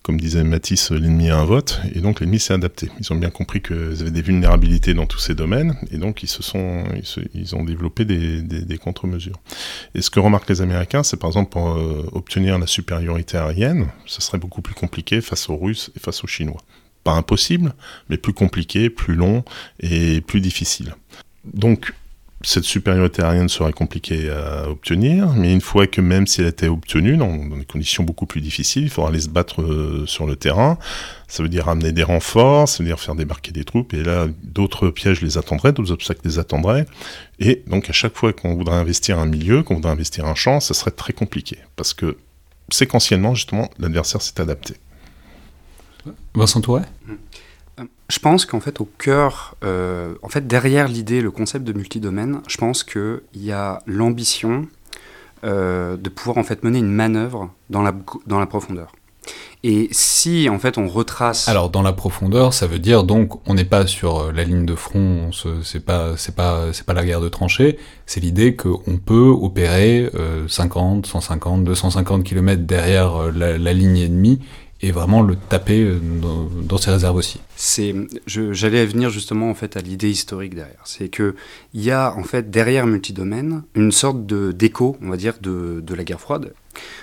comme disait Matisse, l'ennemi a un vote et donc l'ennemi s'est adapté. Ils ont bien compris qu'ils avaient des vulnérabilités dans tous ces domaines et donc ils se sont, ils, ont développé des, contre-mesures. Et ce que remarquent les Américains, c'est par exemple pour euh, obtenir la supériorité aérienne, ce serait beaucoup plus compliqué face aux Russes et face aux Chinois. Pas impossible, mais plus compliqué, plus long et plus difficile. Donc cette supériorité aérienne serait compliquée à obtenir, mais une fois que même si elle était obtenue, dans, des conditions beaucoup plus difficiles, il faudra aller se battre euh, sur le terrain. Ça veut dire amener des renforts, ça veut dire faire débarquer des troupes, et là, d'autres pièges les attendraient, d'autres obstacles les attendraient. Et donc, à chaque fois qu'on voudrait investir un milieu, qu'on voudrait investir un champ, ça serait très compliqué, parce que séquentiellement, justement, l'adversaire s'est adapté. Vincent Touret mmh. Je pense qu'en fait, au cœur, euh, en fait, derrière l'idée, le concept de multidomaine, je pense qu'il y a l'ambition euh, de pouvoir en fait mener une manœuvre dans la, dans la profondeur. Et si en fait on retrace. Alors dans la profondeur, ça veut dire donc on n'est pas sur euh, la ligne de front, c'est pas c'est pas c'est pas la guerre de tranchées, c'est l'idée qu'on peut opérer 50, 150, 250 km derrière la, la ligne ennemie et vraiment le taper euh, dans, ses réserves aussi. C'est, j'allais venir justement en fait à l'idée historique derrière. C'est que il y a en fait derrière multidomaine une sorte de d'écho, on va dire, de, de, la guerre froide.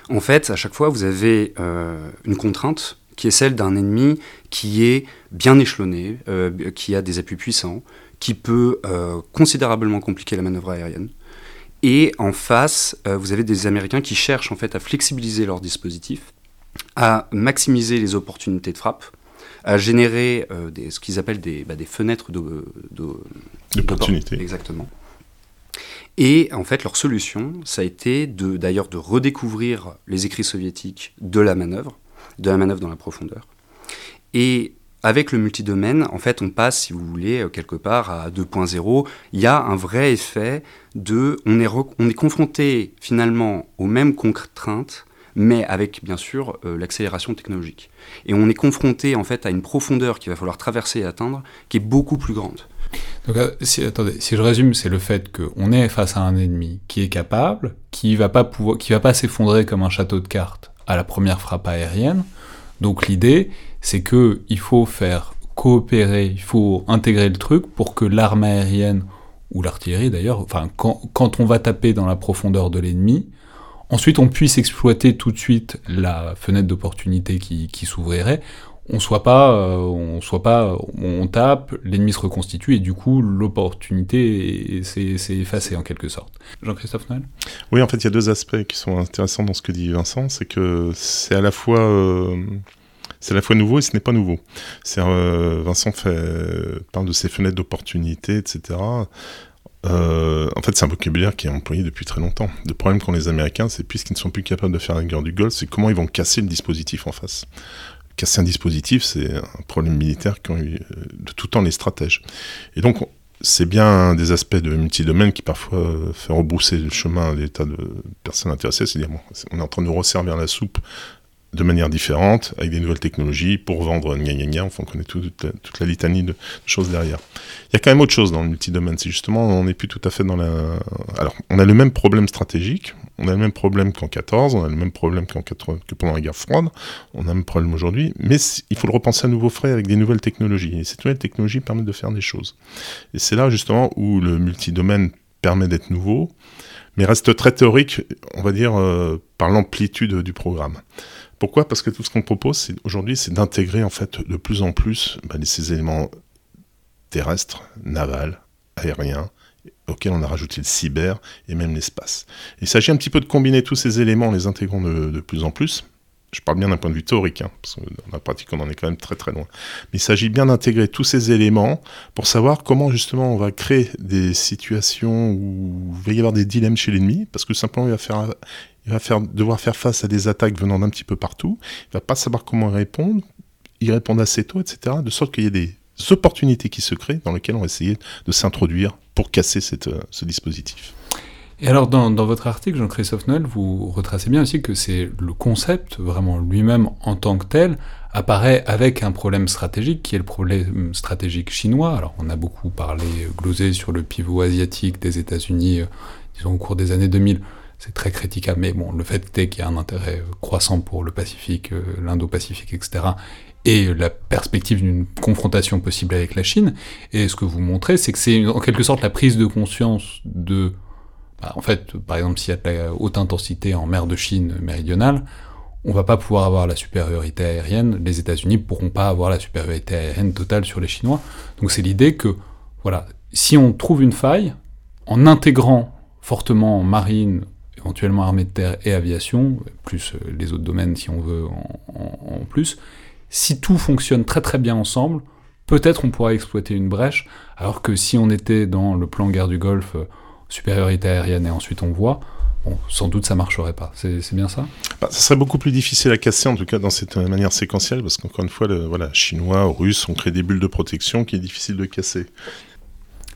En fait, à chaque fois, vous avez euh, une contrainte qui est celle d'un ennemi qui est bien échelonné, euh, qui a des appuis puissants, qui peut considérablement compliquer la manœuvre aérienne. Et en face, vous avez des Américains qui cherchent en fait à flexibiliser leur dispositif à maximiser les opportunités de frappe, à générer euh, des, ce qu'ils appellent des, bah, des fenêtres d'opportunités. Exactement. Et en fait, leur solution, ça a été d'ailleurs de, redécouvrir les écrits soviétiques de la manœuvre, de la manœuvre dans la profondeur. Et avec le multidomaine, en fait, on passe, si vous voulez, euh, quelque part à 2.0. Il y a un vrai effet de. On est, on est confronté finalement aux mêmes contraintes mais avec bien sûr euh, l'accélération technologique. Et on est confronté en fait à une profondeur qu'il va falloir traverser et atteindre qui est beaucoup plus grande. Donc, euh, si, attendez, si je résume, c'est le fait qu'on est face à un ennemi qui est capable, qui va pas pouvoir, qui va pas s'effondrer comme un château de cartes à la première frappe aérienne. Donc l'idée, c'est que il faut faire coopérer, il faut intégrer le truc pour que l'arme aérienne ou l'artillerie d'ailleurs, enfin quand on va taper dans la profondeur de l'ennemi, ensuite on puisse exploiter tout de suite la fenêtre d'opportunité qui, s'ouvrirait, on soit pas, euh, on soit pas, on tape, l'ennemi se reconstitue et du coup l'opportunité s'est effacée en quelque sorte. Jean-Christophe Noël? Oui, en fait, il y a deux aspects qui sont intéressants dans ce que dit Vincent, c'est que c'est à la fois euh, c'est à la fois nouveau et ce n'est pas nouveau. Euh, Vincent parle de ces fenêtres d'opportunité, etc. Euh, en fait, c'est un vocabulaire qui est employé depuis très longtemps. Le problème qu'ont les Américains, c'est puisqu'ils ne sont plus capables de faire la guerre du Golfe, c'est comment ils vont casser le dispositif en face. Casser un dispositif, c'est un problème militaire qu'ont eu euh, de tout temps les stratèges. Et donc, c'est bien des aspects de multidomaine qui parfois fait rebrousser le chemin à des tas de personnes intéressées. C'est-à-dire, on est en train de nous resservir la soupe de manière différente, avec des nouvelles technologies, pour vendre gna gna gna, enfin on connaît toute la litanie de choses derrière. Il y a quand même autre chose dans le multidomaine, c'est justement, on n'est plus tout à fait dans la... Alors, on a le même problème stratégique, on a le même problème qu'en 14, on a le même problème qu'en que pendant la guerre froide, on a le même problème aujourd'hui, mais il faut le repenser à nouveau frais avec des nouvelles technologies, et ces nouvelles technologies permettent de faire des choses. Et c'est là justement où le multidomaine permet d'être nouveau, mais reste très théorique, on va dire, euh, par l'amplitude du programme. Pourquoi? Parce que tout ce qu'on propose aujourd'hui, c'est d'intégrer en fait de plus en plus bah, ces éléments terrestres, navals, aériens, auxquels on a rajouté le cyber et même l'espace. Il s'agit un petit peu de combiner tous ces éléments en les intégrant de, plus en plus. Je parle bien d'un point de vue théorique, hein, parce que dans la pratique, on en est quand même très très loin. Mais il s'agit bien d'intégrer tous ces éléments pour savoir comment justement on va créer des situations où il va y avoir des dilemmes chez l'ennemi, parce que simplement il va faire, il va faire, devoir faire face à des attaques venant d'un petit peu partout, il va pas savoir comment répondre, y répondre assez tôt, etc., de sorte qu'il y ait des opportunités qui se créent dans lesquelles on va essayer de s'introduire pour casser cette, ce dispositif. Et alors, dans, dans votre article, Jean-Christophe Noël, vous retracez bien aussi que c'est le concept, vraiment lui-même en tant que tel, apparaît avec un problème stratégique qui est le problème stratégique chinois. Alors, on a beaucoup parlé, glosé sur le pivot asiatique des États-Unis, disons au cours des années 2000 c'est très critiquable, mais bon, le fait est qu'il y a un intérêt croissant pour le Pacifique, euh, l'Indo-Pacifique, etc., et la perspective d'une confrontation possible avec la Chine. Et ce que vous montrez, c'est que c'est en quelque sorte la prise de conscience de... Bah, en fait, par exemple, s'il y a de la haute intensité en mer de Chine méridionale, on va pas pouvoir avoir la supériorité aérienne, les États-Unis pourront pas avoir la supériorité aérienne totale sur les Chinois. Donc c'est l'idée que, voilà, si on trouve une faille, en intégrant fortement marine, éventuellement armée de terre et aviation, plus euh, les autres domaines si on veut en, en, en plus, si tout fonctionne très très bien ensemble, peut-être on pourra exploiter une brèche, alors que si on était dans le plan guerre du Golfe, euh, supériorité aérienne et ensuite on voit, bon, sans doute ça marcherait pas. C'est bien ça? Bah, Ça serait beaucoup plus difficile à casser, en tout cas dans cette manière séquentielle, parce qu'encore une fois, le, voilà, chinois, russes ont créé des bulles de protection qui est difficile de casser.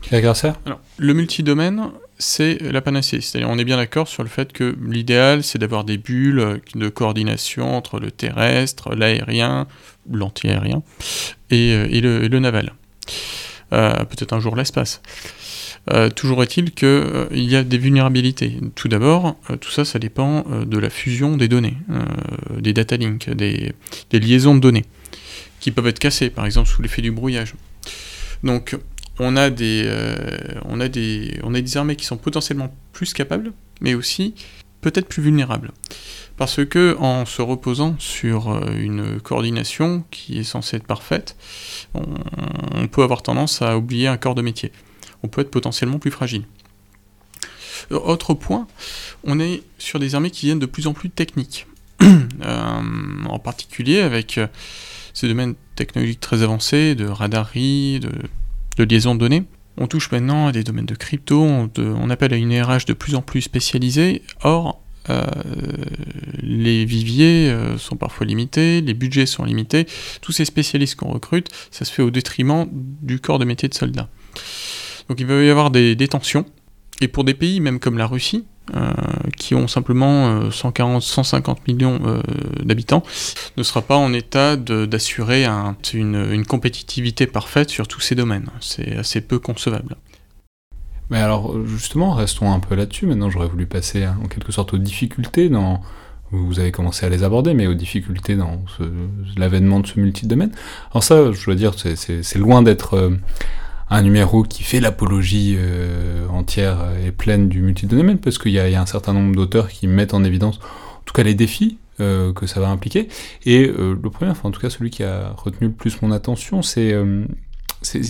Pierre Grasser Alors, le multidomaine, c'est la panacée. On est bien d'accord sur le fait que l'idéal, c'est d'avoir des bulles de coordination entre le terrestre, l'aérien, l'anti-aérien, et, euh, et, le, naval. Euh, Peut-être un jour l'espace. Euh, toujours est-il qu'il euh, y a des vulnérabilités. Tout d'abord, euh, tout ça, ça dépend de la fusion des données, des data links, des, liaisons de données, qui peuvent être cassées, par exemple, sous l'effet du brouillage. Donc, on a, des, euh, on, a des, armées qui sont potentiellement plus capables, mais aussi peut-être plus vulnérables. Parce que en se reposant sur une coordination qui est censée être parfaite, on, peut avoir tendance à oublier un corps de métier. On peut être potentiellement plus fragile. Autre point, on est sur des armées qui viennent de plus en plus techniques. euh, en particulier avec ces domaines technologiques très avancés, de radarie, de de liaison de données. On touche maintenant à des domaines de crypto, on, appelle à une RH de plus en plus spécialisée. Or, euh, les viviers euh, sont parfois limités, les budgets sont limités. Tous ces spécialistes qu'on recrute, ça se fait au détriment du corps de métier de soldats. Donc il va y avoir des tensions. Et pour des pays, même comme la Russie, euh, qui ont simplement euh, 140, 150 millions euh, d'habitants, ne sera pas en état d'assurer un, une, compétitivité parfaite sur tous ces domaines. C'est assez peu concevable. Mais alors justement, restons un peu là-dessus. Maintenant, j'aurais voulu passer en quelque sorte aux difficultés dans... Vous avez commencé à les aborder, mais aux difficultés dans l'avènement de ce multidomaine. Alors ça, je dois dire, c'est loin d'être un numéro qui fait l'apologie euh, entière et pleine du multidomaine, parce qu'il y, y, a un certain nombre d'auteurs qui mettent en évidence, en tout cas, les défis euh, que ça va impliquer. Et euh, le premier, enfin en tout cas celui qui a retenu le plus mon attention, c'est c'est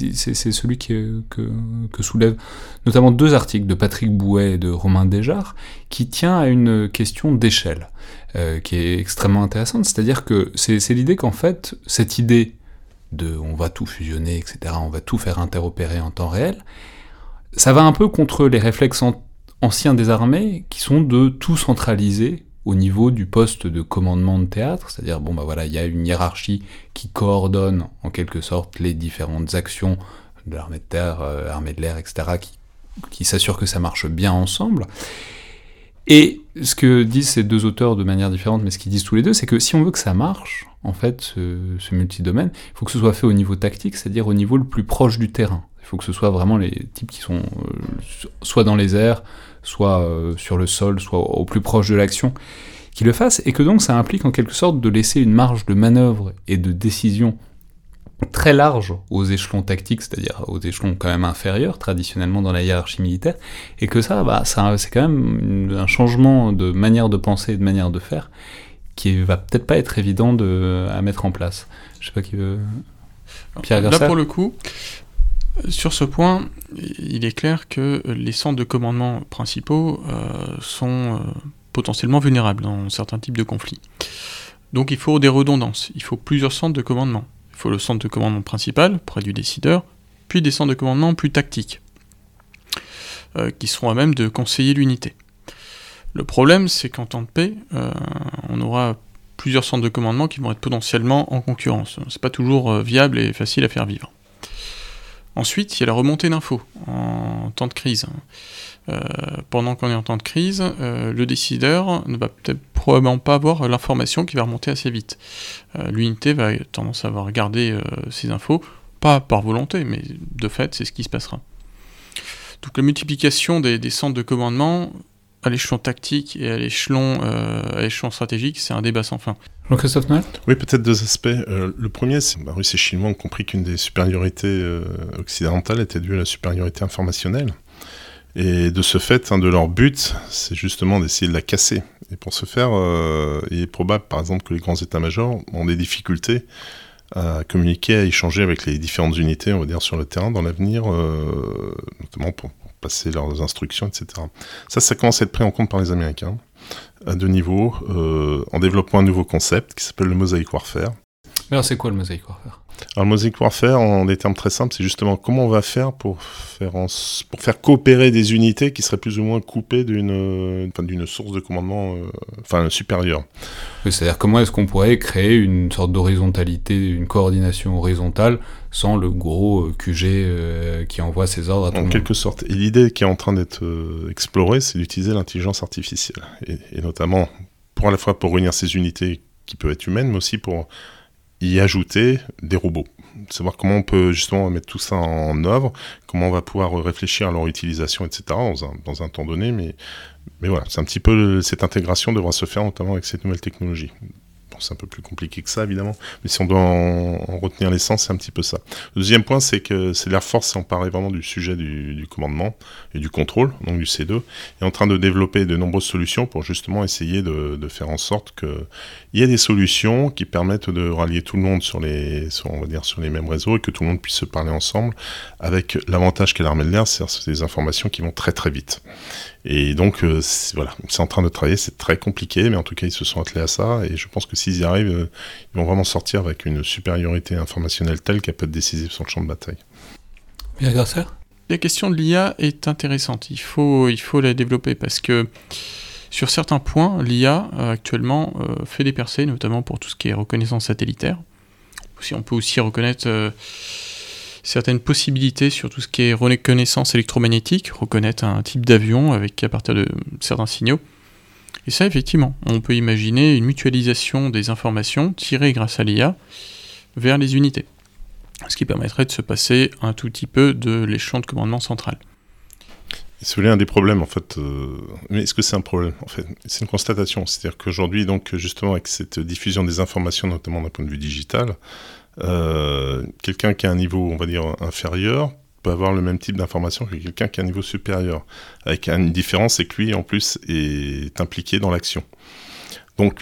celui qui, que, que soulève notamment deux articles de Patrick Bouet et de Romain Desjard, qui tient à une question d'échelle, euh, qui est extrêmement intéressante. C'est-à-dire que c'est l'idée qu'en fait, cette idée on va tout fusionner, etc., on va tout faire interopérer en temps réel, ça va un peu contre les réflexes an anciens des armées qui sont de tout centraliser au niveau du poste de commandement de théâtre, c'est-à-dire bon bah voilà, il y a une hiérarchie qui coordonne en quelque sorte les différentes actions de l'armée de terre, euh, armée de l'air, etc., qui, qui s'assure que ça marche bien ensemble. Et ce que disent ces deux auteurs de manière différente, mais ce qu'ils disent tous les deux, c'est que si on veut que ça marche, en fait, ce, ce multidomaine, il faut que ce soit fait au niveau tactique, c'est-à-dire au niveau le plus proche du terrain. Il faut que ce soit vraiment les types qui sont euh, soit dans les airs, soit euh, sur le sol, soit au plus proche de l'action, qui le fassent, et que donc ça implique en quelque sorte de laisser une marge de manœuvre et de décision très large aux échelons tactiques, c'est-à-dire aux échelons quand même inférieurs traditionnellement dans la hiérarchie militaire, et que ça, bah, ça c'est quand même un changement de manière de penser et de manière de faire qui va peut-être pas être évident de, à mettre en place. Je sais pas qui veut. Pierre Là pour le coup, sur ce point, il est clair que les centres de commandement principaux euh, sont euh, potentiellement vulnérables dans certains types de conflits. Donc il faut des redondances, il faut plusieurs centres de commandement. Il faut le centre de commandement principal, près du décideur, puis des centres de commandement plus tactiques, euh, qui seront à même de conseiller l'unité. Le problème, c'est qu'en temps de paix, euh, on aura plusieurs centres de commandement qui vont être potentiellement en concurrence. C'est pas toujours euh, viable et facile à faire vivre. Ensuite, il y a la remontée d'infos en temps de crise. Euh, pendant qu'on est en temps de crise, euh, le décideur ne va peut-être probablement pas avoir l'information qui va remonter assez vite. Euh, l'unité va tendance à avoir gardé ces infos, pas par volonté, mais de fait, c'est ce qui se passera. Donc la multiplication des, des centres de commandement à l'échelon tactique et à l'échelon euh, stratégique, c'est un débat sans fin. Jean-Christophe Noël? Oui, peut-être deux aspects. Euh, le premier, c'est que bah, Russes et Chinois ont compris qu'une des supériorités euh, occidentales était due à la supériorité informationnelle. Et de ce fait, un de leurs buts, c'est justement d'essayer de la casser. Et pour ce faire, il est probable, par exemple, que les grands états-majors ont des difficultés à communiquer, à échanger avec les différentes unités, on va dire, sur le terrain dans l'avenir, notamment pour, passer leurs instructions, etc. Ça, ça commence à être pris en compte par les Américains à deux niveaux, euh, en développant un nouveau concept qui s'appelle le Mosaic Warfare. Mais alors, c'est quoi le Mosaic Warfare? Alors, Mosaic Warfare, en des termes très simples, c'est justement comment on va faire pour faire, pour faire coopérer des unités qui seraient plus ou moins coupées d'une d'une source de commandement euh, enfin, supérieure. C'est-à-dire comment est-ce qu'on pourrait créer une sorte d'horizontalité, une coordination horizontale sans le gros euh, QG euh, qui envoie ses ordres à tout En le quelque sorte. Et l'idée qui est en train d'être explorée, c'est d'utiliser l'intelligence artificielle. Et, et notamment, pour à la fois pour réunir ces unités qui peuvent être humaines, mais aussi pour y ajouter des robots. Savoir comment on peut justement mettre tout ça en œuvre, comment on va pouvoir réfléchir à leur utilisation, etc. dans un, dans un temps donné. Mais, mais voilà, c'est un petit peu cette intégration devra se faire notamment avec cette nouvelle technologie c'est un peu plus compliqué que ça, évidemment. Mais si on doit en, retenir l'essence, c'est un petit peu ça. Le deuxième point, c'est que c'est l'Air Force s'emparer vraiment du sujet du, commandement et du contrôle, donc du C2, est en train de développer de nombreuses solutions pour justement essayer de, faire en sorte qu'il y ait des solutions qui permettent de rallier tout le monde sur les, on va dire, sur les mêmes réseaux et que tout le monde puisse se parler ensemble, avec l'avantage qu'est l'armée de l'air, c'est des informations qui vont très très vite. Et donc, euh, voilà, c'est en train de travailler, c'est très compliqué, mais en tout cas, ils se sont attelés à ça, et je pense que s'ils y arrivent, euh, ils vont vraiment sortir avec une supériorité informationnelle telle qu'elle peut être décisive sur le champ de bataille. Bien, La question de l'IA est intéressante, il faut, il faut la développer, parce que sur certains points, l'IA euh, actuellement fait des percées, notamment pour tout ce qui est reconnaissance satellitaire. On peut aussi reconnaître certaines possibilités sur tout ce qui est reconnaissance électromagnétique, reconnaître un type d'avion avec à partir de certains signaux. Et ça, effectivement, on peut imaginer une mutualisation des informations tirées grâce à l'IA vers les unités. Ce qui permettrait de se passer un tout petit peu de l'échelon de commandement central. C'est un des problèmes en fait. Euh, mais est-ce que c'est un problème? C'est une constatation. C'est-à-dire qu'aujourd'hui, donc justement avec cette diffusion des informations, notamment d'un point de vue digital, quelqu'un qui a un niveau, on va dire, inférieur peut avoir le même type d'information que quelqu'un qui a un niveau supérieur. Avec une différence, c'est que lui, en plus, est impliqué dans l'action. Donc,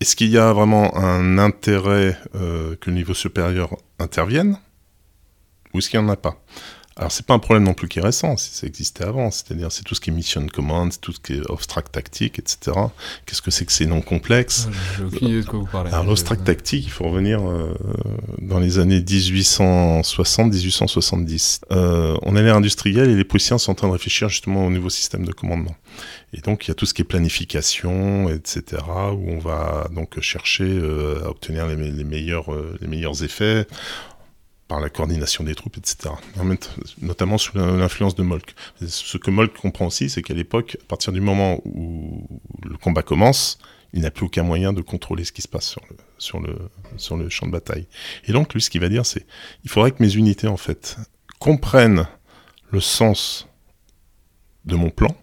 est-ce qu'il y a vraiment un intérêt euh, que le niveau supérieur intervienne? Ou est-ce qu'il n'y en a pas? Alors c'est pas un problème non plus qui est récent, ça existait avant, c'est-à-dire c'est tout ce qui est mission command, tout ce qui est abstract tactique, etc. Qu'est-ce que c'est que ces noms complexes aucune idée de quoi vous parlez. Alors l'abstract tactique, il faut revenir euh, dans les années 1860-1870. Euh, on est l'ère industrielle et les Prussiens sont en train de réfléchir justement au nouveau système de commandement. Et donc il y a tout ce qui est planification, etc., où on va donc chercher euh, à obtenir les, les meilleurs, euh, les meilleurs effets par la coordination des troupes, etc. Notamment sous l'influence de Molk. Ce que Molk comprend aussi, c'est qu'à l'époque, à partir du moment où le combat commence, il n'a plus aucun moyen de contrôler ce qui se passe sur le, champ de bataille. Et donc, lui, ce qu'il va dire, c'est il faudrait que mes unités, en fait, comprennent le sens de mon plan.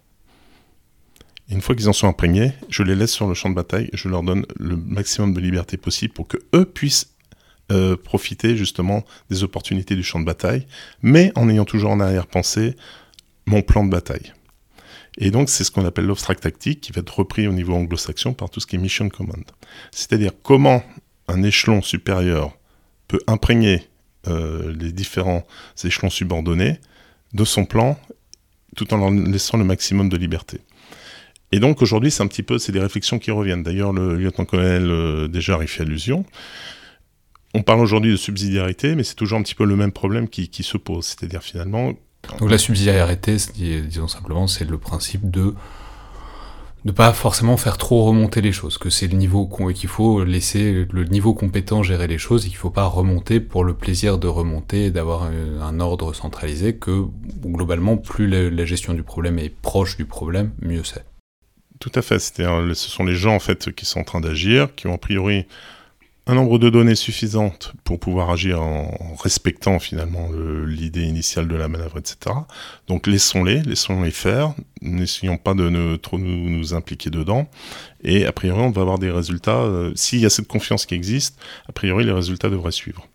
Une fois qu'ils en sont imprégnés, je les laisse sur le champ de bataille et je leur donne le maximum de liberté possible pour que eux puissent euh, profiter justement des opportunités du champ de bataille, mais en ayant toujours en arrière-pensée mon plan de bataille. Et donc c'est ce qu'on appelle l'obstract tactique qui va être repris au niveau anglo-saxon par tout ce qui est mission command. C'est-à-dire comment un échelon supérieur peut imprégner euh, les différents échelons subordonnés de son plan tout en leur laissant le maximum de liberté. Et donc aujourd'hui, c'est un petit peu, c'est des réflexions qui reviennent. D'ailleurs, le lieutenant-colonel euh, déjà y fait allusion on parle aujourd'hui de subsidiarité, mais c'est toujours un petit peu le même problème qui, se pose. C'est-à-dire finalement. Donc la subsidiarité, disons simplement, c'est le principe de ne pas forcément faire trop remonter les choses, que c'est le niveau qu'il faut laisser le niveau compétent gérer les choses et qu'il ne faut pas remonter pour le plaisir de remonter et d'avoir un, ordre centralisé, que globalement, plus la, gestion du problème est proche du problème, mieux c'est. Tout à fait, ce sont les gens en fait qui sont en train d'agir, qui ont a priori un nombre de données suffisantes pour pouvoir agir en, respectant finalement l'idée initiale de la manœuvre, etc. Donc laissons-les, laissons-les faire, n'essayons pas de ne trop nous, impliquer dedans, et a priori on va avoir des résultats, euh, s'il y a cette confiance qui existe, a priori les résultats devraient suivre.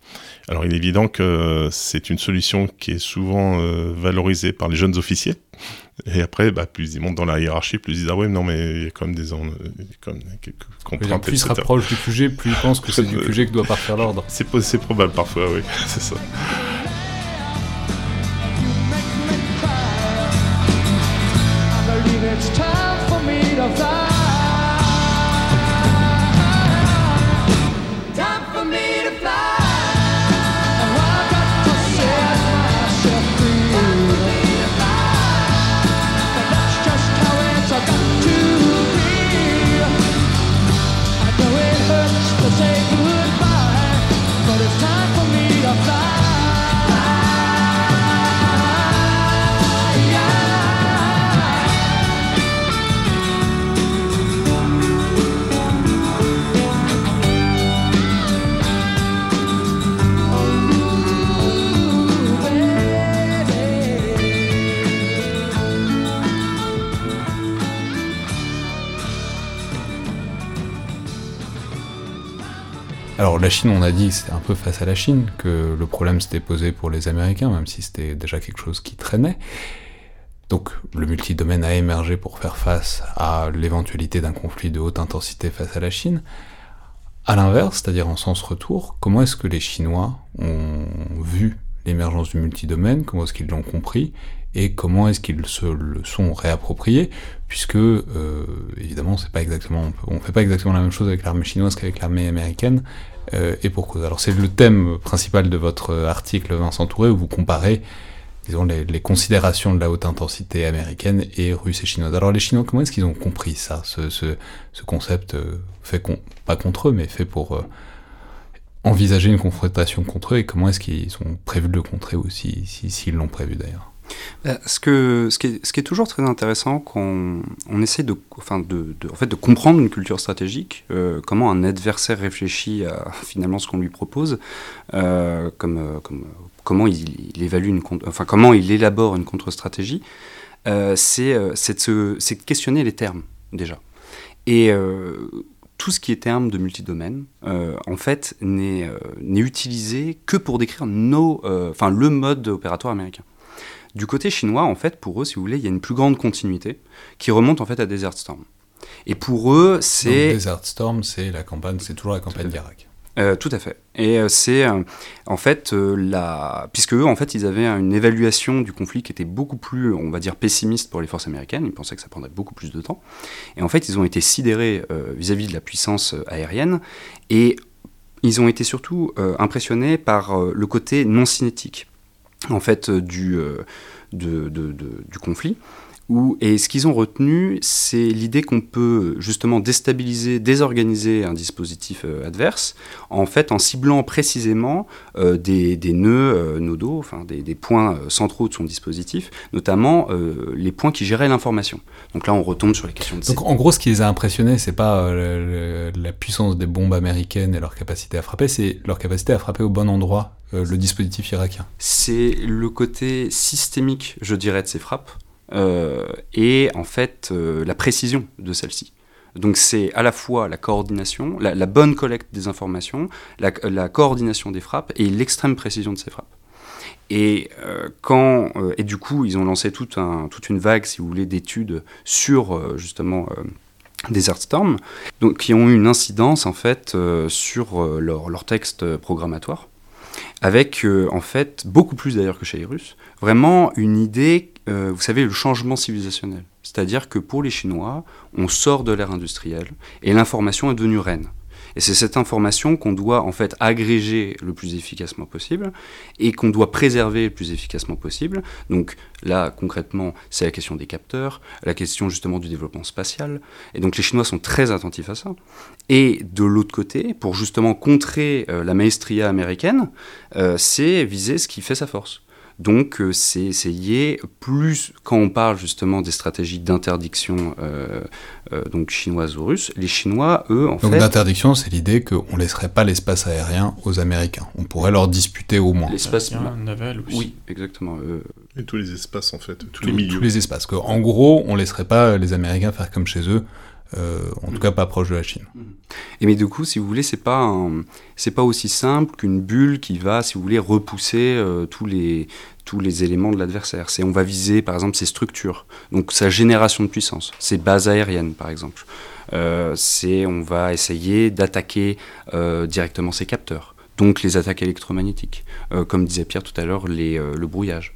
Alors il est évident que c'est une solution qui est souvent euh, valorisée par les jeunes officiers, et après, bah, plus ils montent dans la hiérarchie, plus ils disent Ah ouais, non, mais il y a quand même des comme, quelques contraintes. Plus ils se rapprochent du QG, plus ils pensent que c'est du QG qui doit partir l'ordre. C'est probable parfois, oui, c'est ça. Alors la Chine, on a dit que c'était un peu face à la Chine, que le problème s'était posé pour les Américains, même si c'était déjà quelque chose qui traînait. Donc le multidomaine a émergé pour faire face à l'éventualité d'un conflit de haute intensité face à la Chine. À l'inverse, c'est-à-dire en sens retour, comment est-ce que les Chinois ont vu l'émergence du multidomaine, comment est-ce qu'ils l'ont compris, et comment est-ce qu'ils se le sont réappropriés, puisque euh, évidemment c'est pas exactement, on fait pas exactement la même chose avec l'armée chinoise qu'avec l'armée américaine, euh, et pour cause. Alors c'est le thème principal de votre article Vincent Touré où vous comparez disons, les, considérations de la haute intensité américaine et russe et chinoise. Alors les Chinois, comment est-ce qu'ils ont compris ça, ce, ce, ce concept euh, fait pas contre eux, mais fait pour euh, envisager une confrontation contre eux, et comment est-ce qu'ils ont prévu de le contrer aussi, s'ils si, l'ont prévu d'ailleurs? Ce, que, ce, qui est, toujours très intéressant quand on, essaie de, enfin de, en fait, de comprendre une culture stratégique, euh, comment un adversaire réfléchit à finalement ce qu'on lui propose, euh, comme, comme, comment il, évalue une, enfin, comment il élabore une contre-stratégie, c'est de, questionner les termes déjà. Et tout ce qui est terme de multidomaine, en fait, n'est utilisé que pour décrire nos, le mode opératoire américain. Du côté chinois, en fait, pour eux, si vous voulez, il y a une plus grande continuité qui remonte en fait à Desert Storm. Et pour eux, c'est. Desert Storm, c'est la campagne, c'est toujours la campagne d'Irak. Euh, tout à fait. Et euh, c'est euh, en fait la. Puisque eux, en fait, ils avaient une évaluation du conflit qui était beaucoup plus, on va dire, pessimiste pour les forces américaines. Ils pensaient que ça prendrait beaucoup plus de temps. Et en fait, ils ont été sidérés vis-à-vis -vis de la puissance aérienne. Et ils ont été surtout impressionnés par le côté non cinétique en fait euh, du, euh, du conflit. Et ce qu'ils ont retenu, c'est l'idée qu'on peut justement déstabiliser, désorganiser un dispositif euh, adverse, en fait en ciblant précisément des, des, nœuds nodaux, enfin des, des, points centraux de son dispositif, notamment les points qui géraient l'information. Donc là, on retombe sur les questions de. Donc en gros, ce qui les a impressionnés, c'est pas la puissance des bombes américaines et leur capacité à frapper, c'est leur capacité à frapper au bon endroit euh, le dispositif irakien C'est le côté systémique, je dirais, de ces frappes, euh, et en fait euh, la précision de celles-ci. Donc c'est à la fois la coordination, la, bonne collecte des informations, la, coordination des frappes et l'extrême précision de ces frappes. Et, quand, et du coup, ils ont lancé toute, un, toute une vague, si vous voulez, d'études sur justement Desert Storm, donc, qui ont eu une incidence en fait sur leur, leur, texte programmatoire avec euh, en fait beaucoup plus d'ailleurs que chez les Russes, vraiment une idée, euh, vous savez, le changement civilisationnel. C'est-à-dire que pour les Chinois, on sort de l'ère industrielle et l'information est devenue reine. Et c'est cette information qu'on doit en fait agréger le plus efficacement possible et qu'on doit préserver le plus efficacement possible. Donc là, concrètement, c'est la question des capteurs, la question justement du développement spatial. Et donc les Chinois sont très attentifs à ça. Et de l'autre côté, pour justement contrer euh, la maestria américaine, euh, c'est viser ce qui fait sa force. Donc euh, c'est essayer, plus quand on parle justement des stratégies d'interdiction euh, euh, donc chinoises ou russes, les Chinois, eux, en donc, fait... d'interdiction, c'est l'idée qu'on ne laisserait pas l'espace aérien aux Américains. On pourrait leur disputer au moins. L'espace naval aussi. Oui, exactement. Et tous les espaces, en fait, tous les milieux. Tous les espaces. En gros, on ne laisserait pas les Américains faire comme chez eux. Euh, en tout cas pas proche de la Chine. Et mais du coup, si vous voulez, c'est pas c'est pas aussi simple qu'une bulle qui va, si vous voulez, repousser euh, tous les tous les éléments de l'adversaire. C'est on va viser par exemple ses structures, donc sa génération de puissance, ses bases aériennes par exemple. Euh, c'est on va essayer d'attaquer directement ses capteurs, donc les attaques électromagnétiques, comme disait Pierre tout à l'heure, le brouillage.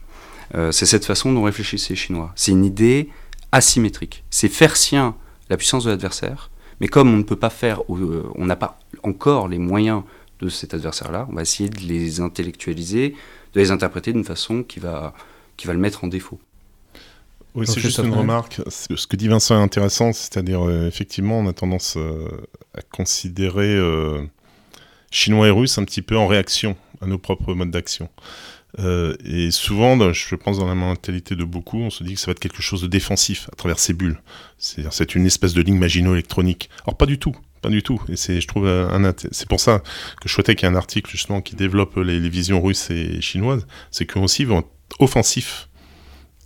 C'est cette façon dont réfléchissent les Chinois. C'est une idée asymétrique. C'est faire sien la puissance de l'adversaire, mais comme on ne peut pas faire, euh, on n'a pas encore les moyens de cet adversaire-là, on va essayer de les intellectualiser, de les interpréter d'une façon qui va, qui va le mettre en défaut. Oui, c'est juste une remarque. Ce que dit Vincent est intéressant, c'est-à-dire euh, effectivement, on a tendance euh, à considérer euh, chinois et russes un petit peu en réaction à nos propres modes d'action. Euh, et souvent, je pense dans la mentalité de beaucoup, on se dit que ça va être quelque chose de défensif à travers ces bulles. C'est une espèce de ligne magino-électronique. Or, pas du tout. Pas du tout. Et c'est, je trouve, un, c'est pour ça que je souhaitais qu'il y ait un article justement qui développe les, les visions russes et chinoises. C'est qu'eux aussi vont être offensifs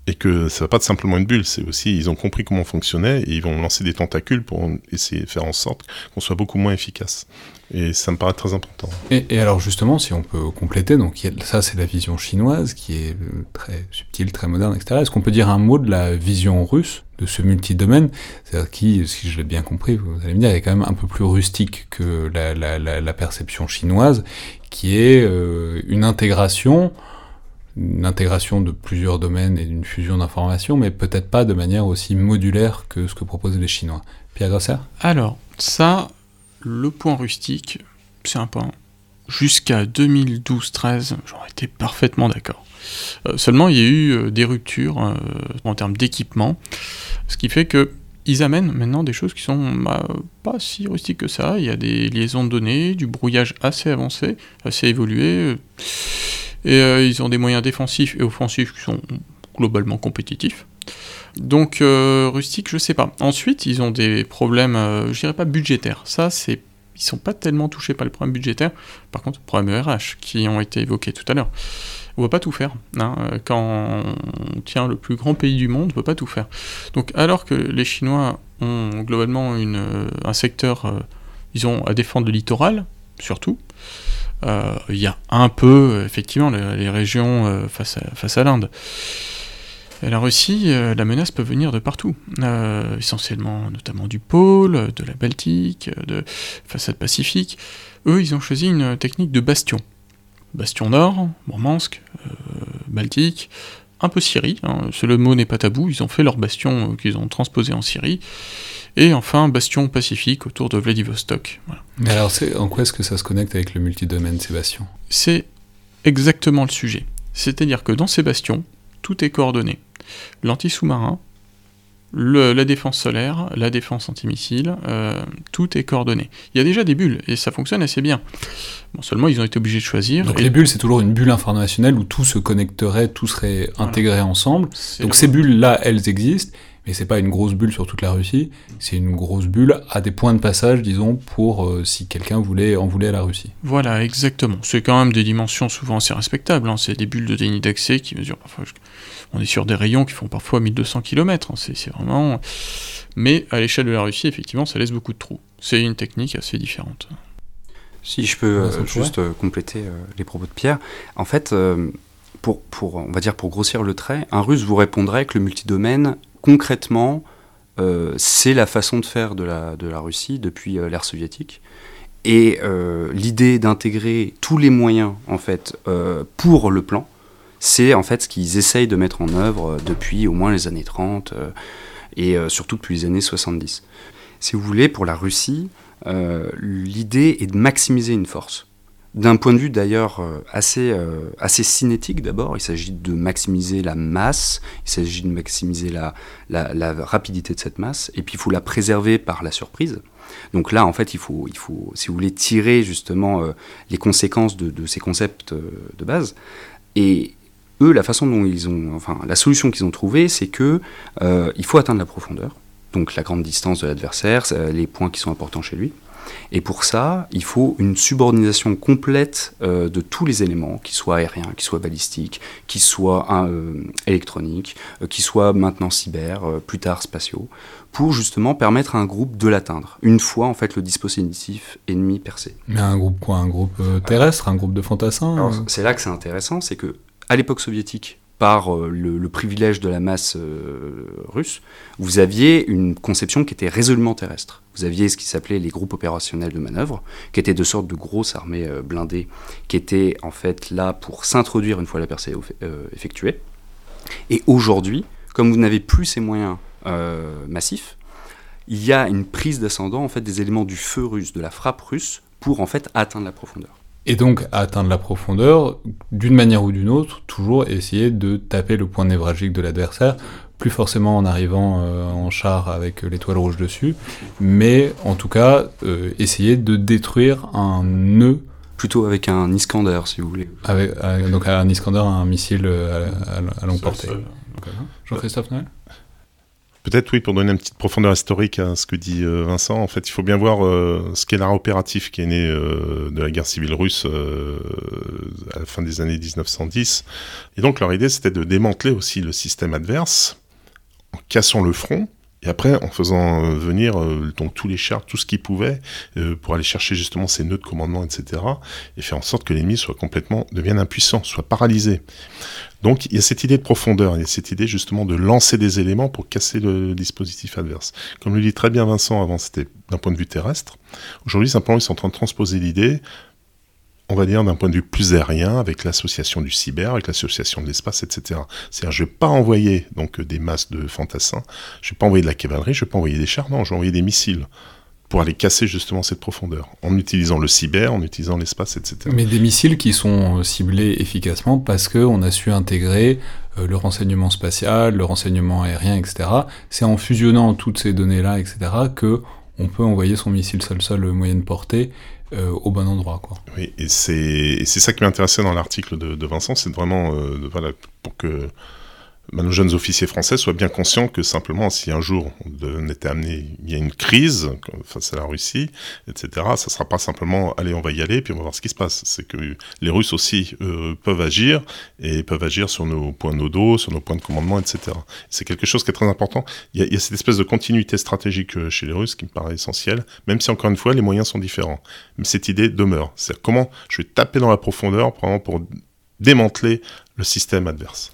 et que ça va pas être simplement une bulle, c'est aussi ils ont compris comment on fonctionnait et ils vont lancer des tentacules pour essayer de faire en sorte qu'on soit beaucoup moins efficace. Et ça me paraît très important. Et, alors justement, si on peut compléter, donc ça c'est la vision chinoise qui est très subtile, très moderne, etc. Est-ce qu'on peut dire un mot de la vision russe de ce multidomaine, c'est-à-dire qui, si je l'ai bien compris, vous allez me dire, est quand même un peu plus rustique que la perception chinoise, qui est euh, une intégration une intégration de plusieurs domaines et d'une fusion d'informations, mais peut-être pas de manière aussi modulaire que ce que proposent les Chinois. Pierre Grosser? Alors, ça, le point rustique, c'est un point. Jusqu'à 2012-13, j'en étais parfaitement d'accord. Euh, seulement, il y a eu euh, des ruptures euh, en termes d'équipement, ce qui fait que ils amènent maintenant des choses qui sont bah, pas si rustiques que ça. Il y a des liaisons de données, du brouillage assez avancé, assez évolué. Et euh, ils ont des moyens défensifs et offensifs qui sont globalement compétitifs. Donc euh, rustique, je sais pas. Ensuite, ils ont des problèmes, euh, je dirais pas budgétaires. Ça, c'est, ils sont pas tellement touchés par les problèmes budgétaires. Par contre, problèmes RH qui ont été évoqués tout à l'heure. On va pas tout faire. Hein. Quand on tient le plus grand pays du monde, on peut pas tout faire. Donc, alors que les Chinois ont globalement une, un secteur, ils ont à défendre le littoral, surtout. Il euh, y a un peu, effectivement, les, régions euh, face à, face à l'Inde. La Russie, euh, la menace peut venir de partout, essentiellement notamment du pôle, de la Baltique, de façade pacifique. Eux, ils ont choisi une technique de bastion. Bastion nord, Mourmansk, euh, Baltique, un peu Syrie, hein, le mot n'est pas tabou, ils ont fait leur bastion qu'ils ont transposé en Syrie. Et enfin, bastion pacifique autour de Vladivostok. Voilà. Mais alors, en quoi est-ce que ça se connecte avec le multidomaine, ces bastions C'est exactement le sujet. C'est-à-dire que dans ces bastions, tout est coordonné. L'anti-sous-marin, la défense solaire, la défense antimissile, euh, tout est coordonné. Il y a déjà des bulles, et ça fonctionne assez bien. Bon, seulement, ils ont été obligés de choisir. Donc et... les bulles, c'est toujours une bulle informationnelle où tout se connecterait, tout serait voilà. intégré ensemble. Donc ces bulles-là, elles existent, mais c'est pas une grosse bulle sur toute la Russie, c'est une grosse bulle à des points de passage, disons, pour euh, si quelqu'un voulait en voulait à la Russie. Voilà, exactement. C'est quand même des dimensions souvent assez respectables. Hein. C'est des bulles de déni d'accès qui mesurent parfois. On est sur des rayons qui font parfois 1200 km. Hein. C'est vraiment. Mais à l'échelle de la Russie, effectivement, ça laisse beaucoup de trous. C'est une technique assez différente. Si je peux euh, juste euh, compléter euh, les propos de Pierre, en fait, euh, pour, pour, on va dire pour grossir le trait, un Russe vous répondrait que le multidomaine concrètement, euh, c'est la façon de faire de la, Russie depuis euh, l'ère soviétique. Et euh, l'idée d'intégrer tous les moyens, en fait, pour le plan, c'est en fait ce qu'ils essayent de mettre en œuvre depuis au moins les années 30 et surtout depuis les années 70. Si vous voulez, pour la Russie, l'idée est de maximiser une force. D'un point de vue d'ailleurs assez, assez cinétique d'abord, il s'agit de maximiser la masse, il s'agit de maximiser la, la, rapidité de cette masse, et puis il faut la préserver par la surprise. Donc là, en fait, il faut, il faut si vous voulez, tirer justement les conséquences de, de ces concepts de base. Et eux, la façon dont ils ont, enfin, la solution qu'ils ont trouvée, c'est que euh, il faut atteindre la profondeur, donc la grande distance de l'adversaire, les points qui sont importants chez lui. Et pour ça, il faut une subordination complète euh, de tous les éléments, qu'ils soient aériens, qu'ils soient balistiques, qu'ils soient euh, électroniques, qu'ils soient maintenant cyber, plus tard spatiaux, pour justement permettre à un groupe de l'atteindre, une fois en fait le dispositif ennemi percé. Mais un groupe quoi? Un groupe terrestre? Un groupe de fantassins? C'est là que c'est intéressant, c'est que à l'époque soviétique, par euh, le, privilège de la masse euh, russe, vous aviez une conception qui était résolument terrestre. Vous aviez ce qui s'appelait les groupes opérationnels de manœuvre, qui étaient de sortes de grosses armées euh, blindées, qui étaient en fait là pour s'introduire une fois la percée effectuée. Et aujourd'hui, comme vous n'avez plus ces moyens massifs, il y a une prise d'ascendant en fait des éléments du feu russe, de la frappe russe, pour en fait atteindre la profondeur. Et donc, atteindre la profondeur, d'une manière ou d'une autre, toujours essayer de taper le point névralgique de l'adversaire, plus forcément en arrivant euh, en char avec l'étoile rouge dessus, mais en tout cas, euh, essayer de détruire un nœud. Plutôt avec un Iskander, si vous voulez. Avec, euh, donc un Iskander, un missile à, longue portée. Jean-Christophe Noël? Peut-être oui, pour donner une petite profondeur historique à ce que dit euh, Vincent, en fait, il faut bien voir euh, ce qu'est l'art opératif qui est né euh, de la guerre civile russe à la fin des années 1910. Et donc leur idée, c'était de démanteler aussi le système adverse en cassant le front et après, en faisant euh, venir euh, donc tous les chars, tout ce qu'ils pouvaient, euh, pour aller chercher justement ces nœuds de commandement, etc., et faire en sorte que l'ennemi soit complètement, devienne impuissant, soit paralysé. Donc il y a cette idée de profondeur, il y a cette idée justement de lancer des éléments pour casser le dispositif adverse. Comme le dit très bien Vincent avant, c'était d'un point de vue terrestre. Aujourd'hui, simplement, ils sont en train de transposer l'idée on va dire d'un point de vue plus aérien, avec l'association du cyber, avec l'association de l'espace, etc. C'est-à-dire, je vais pas envoyer donc des masses de fantassins, je vais pas envoyer de la cavalerie, je vais pas envoyer des chars, non, je vais envoyer des missiles pour aller casser justement cette profondeur, en utilisant le cyber, en utilisant l'espace, etc. Mais des missiles qui sont euh, ciblés efficacement parce qu'on a su intégrer euh, le renseignement spatial, le renseignement aérien, etc. C'est en fusionnant toutes ces données-là, etc., que on peut envoyer son missile sol-sol moyenne portée euh, au bon endroit. Quoi. Oui, et c'est ça qui m'intéressait dans l'article de, Vincent, c'est vraiment euh, voilà, pour que bah, nos jeunes officiers français soient bien conscients que simplement, si un jour on était amené, il y a une crise face à la Russie, etc., ça sera pas simplement, allez, on va y aller, puis on va voir ce qui se passe. C'est que les Russes aussi euh, peuvent agir, et peuvent agir sur nos points nodaux, sur nos points de commandement, etc. C'est quelque chose qui est très important. Il y, a, y, a, cette espèce de continuité stratégique euh, chez les Russes qui me paraît essentielle, même si encore une fois, les moyens sont différents. Mais cette idée demeure. C'est comment je vais taper dans la profondeur, pour démanteler le système adverse.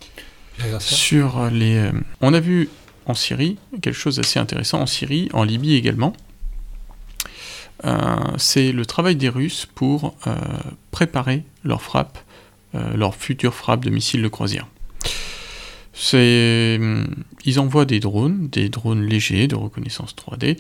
Euh, on a vu en Syrie quelque chose d'assez intéressant, en Syrie, en Libye également. Euh, c'est le travail des Russes pour euh, préparer leur frappe, leur future frappe de missiles de croisière. C'est, ils envoient des drones, des drones légers de reconnaissance 3D,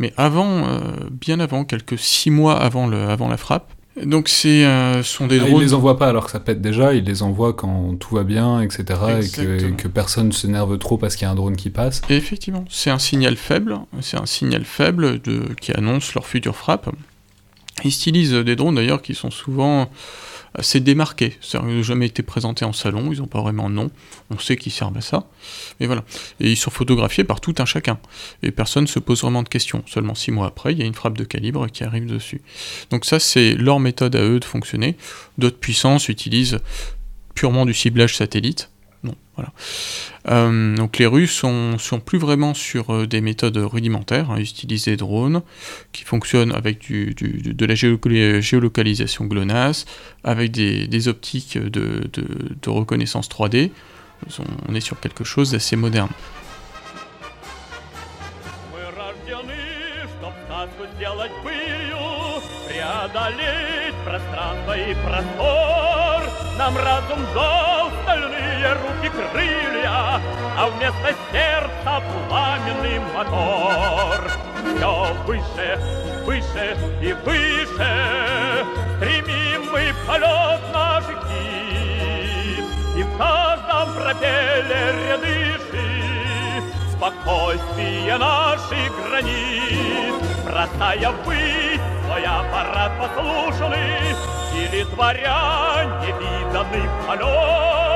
mais avant, bien avant, quelques six mois avant la frappe, donc c'est euh, sont des ah, drones. Ils les envoient pas alors que ça pète déjà, ils les envoient quand tout va bien, etc. Et que, que, personne se nerve trop parce qu'il y a un drone qui passe. effectivement, c'est un signal faible, c'est un signal faible de, qui annonce leur future frappe. Ils stylisent des drones d'ailleurs qui sont souvent assez démarqués. Ils n'ont jamais été présentés en salon, ils n'ont pas vraiment de nom. On sait qu'ils servent à ça. Mais voilà. Et ils sont photographiés par tout un chacun. Et personne ne se pose vraiment de questions. Seulement six mois après, il y a une frappe de calibre qui arrive dessus. Donc ça, c'est leur méthode à eux de fonctionner. D'autres puissances utilisent purement du ciblage satellite non, voilà. Euh, donc les Russes sont, plus vraiment sur euh, des méthodes rudimentaires, hein, ils des drones qui fonctionnent avec de la géolocalisation GLONASS, avec des, optiques de, de, reconnaissance 3D. On est sur quelque chose d'assez moderne. Руки крылья, А вместо сердца пламенный мотор. Все выше, выше и выше Стремим мы полет наш гиб И в каждом пропеллере дышит Спокойствие наших границ. Бросая ввысь свой аппарат послушный Или творя невиданный полет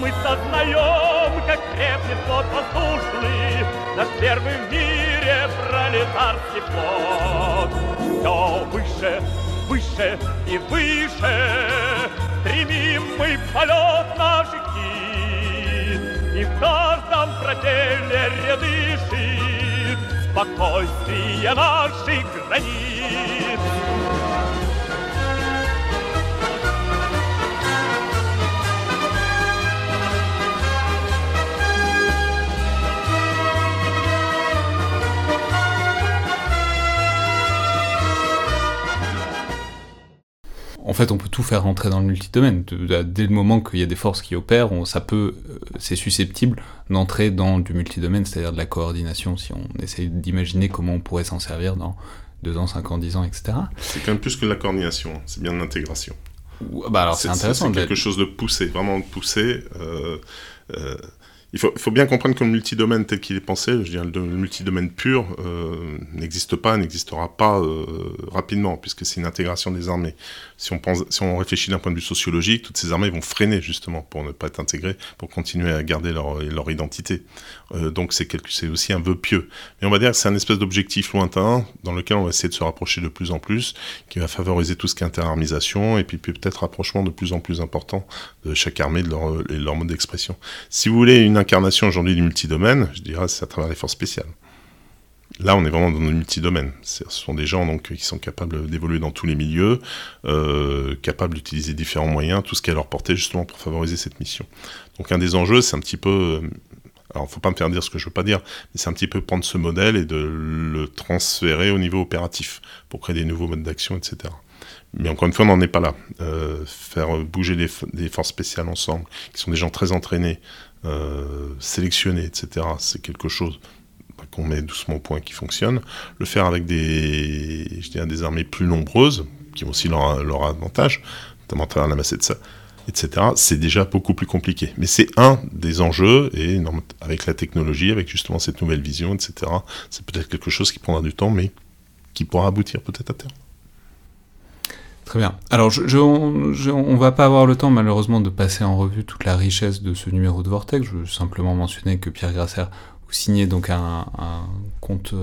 Мы сознаем, как крепнет тот воздушный. Наш первый в мире пролетарский флот Все выше, выше и выше Стремим мы полет наш гид И в каждом пропеллере дышит Спокойствие наших границ fait, on peut tout faire rentrer dans le multidomaine. Dès le moment qu'il y a des forces qui opèrent, ça peut, euh, c'est susceptible d'entrer dans du multidomaine, c'est-à-dire de la coordination, si on essaye d'imaginer comment on pourrait s'en servir dans 2 ans, 5 ans, 10 ans, etc. C'est quand même plus que de la coordination, c'est bien de l'intégration. Bah alors c'est intéressant. C'est quelque chose de poussé, vraiment de poussé. Euh, euh, il faut, bien comprendre que le multidomaine tel qu'il est pensé, je dirais le multidomaine pur, euh, n'existe pas, n'existera pas euh, rapidement, puisque c'est une intégration des armées. Si on, pense, si on réfléchit d'un point de vue sociologique, toutes ces armées vont freiner justement pour ne pas être intégrées, pour continuer à garder leur, identité. Euh, donc c'est aussi un vœu pieux. Mais on va dire que c'est un espèce d'objectif lointain dans lequel on va essayer de se rapprocher de plus en plus, qui va favoriser tout ce qui est interarmisation, et puis peut-être rapprochement de plus en plus important de chaque armée de leur, et leur mode d'expression. Si vous voulez une incarnation aujourd'hui du multidomaine, je dirais c'est à travers les forces spéciales. Là, on est vraiment dans le multidomaine. Ce sont des gens donc qui sont capables d'évoluer dans tous les milieux, euh, capables d'utiliser différents moyens, tout ce qui est à leur portée justement pour favoriser cette mission. Donc un des enjeux, c'est un petit peu euh, alors faut pas me faire dire ce que je veux pas dire, mais c'est un petit peu prendre ce modèle et de le transférer au niveau opératif pour créer des nouveaux modes d'action, etc. Mais encore une fois, on n'en est pas là. Euh, faire bouger des, forces spéciales ensemble, qui sont des gens très entraînés, euh, sélectionnés, etc., c'est quelque chose qu'on met doucement au point qui fonctionne. Le faire avec des, je des armées plus nombreuses, qui ont aussi leur, leur avantage, notamment à travers la masse de ça, etc., c'est déjà beaucoup plus compliqué. Mais c'est un des enjeux, et avec la technologie, avec justement cette nouvelle vision, etc., c'est peut-être quelque chose qui prendra du temps, mais qui pourra aboutir peut-être à terme. Très bien. Alors, je, on, ne va pas avoir le temps, malheureusement, de passer en revue toute la richesse de ce numéro de Vortex. Je veux simplement mentionner que Pierre Grasser vous signez donc un, compte,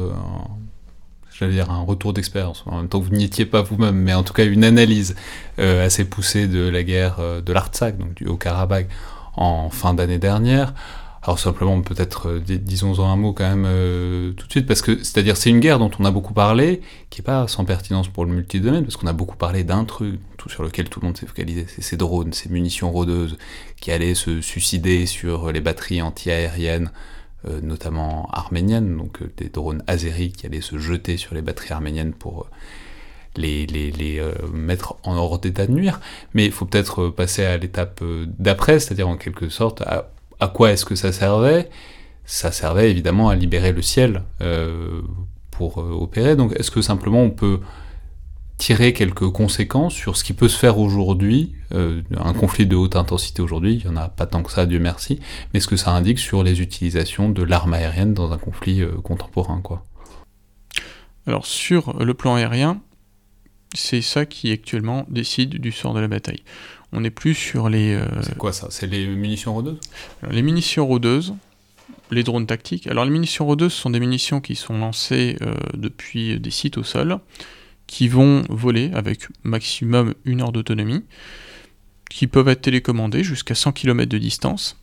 j'allais dire un retour d'expérience, en même temps vous n'y étiez pas vous-même, mais en tout cas une analyse euh, assez poussée de la guerre euh, de l'Artsakh, donc du Haut-Karabakh, en fin d'année dernière. Alors simplement peut-être euh, disons-en un mot quand même tout de suite, parce que c'est-à-dire c'est une guerre dont on a beaucoup parlé, qui n'est pas sans pertinence pour le multidomaine, parce qu'on a beaucoup parlé d'un truc tout sur lequel tout le monde s'est focalisé, c'est ces drones, ces munitions rôdeuses qui allaient se suicider sur les batteries anti-aériennes euh, notamment arméniennes, donc euh, des drones azéris qui allaient se jeter sur les batteries arméniennes pour euh, les, les, les mettre en hors d'état de nuire. Mais il faut peut-être passer à l'étape d'après, c'est-à-dire en quelque sorte à, à quoi est-ce que ça servait? Ça servait évidemment à libérer le ciel pour opérer. Donc est-ce que simplement on peut tirer quelques conséquences sur ce qui peut se faire aujourd'hui, euh, un conflit de haute intensité aujourd'hui, il n'y en a pas tant que ça, Dieu merci, mais ce que ça indique sur les utilisations de l'arme aérienne dans un conflit euh, contemporain. Quoi? Alors sur le plan aérien, c'est ça qui actuellement décide du sort de la bataille. On n'est plus sur les... Euh, c'est quoi ça? C'est les munitions rôdeuses Les munitions rôdeuses, les drones tactiques. Alors les munitions rôdeuses sont des munitions qui sont lancées depuis des sites au sol, qui vont voler avec maximum une heure d'autonomie, qui peuvent être télécommandés jusqu'à 100 km de distance.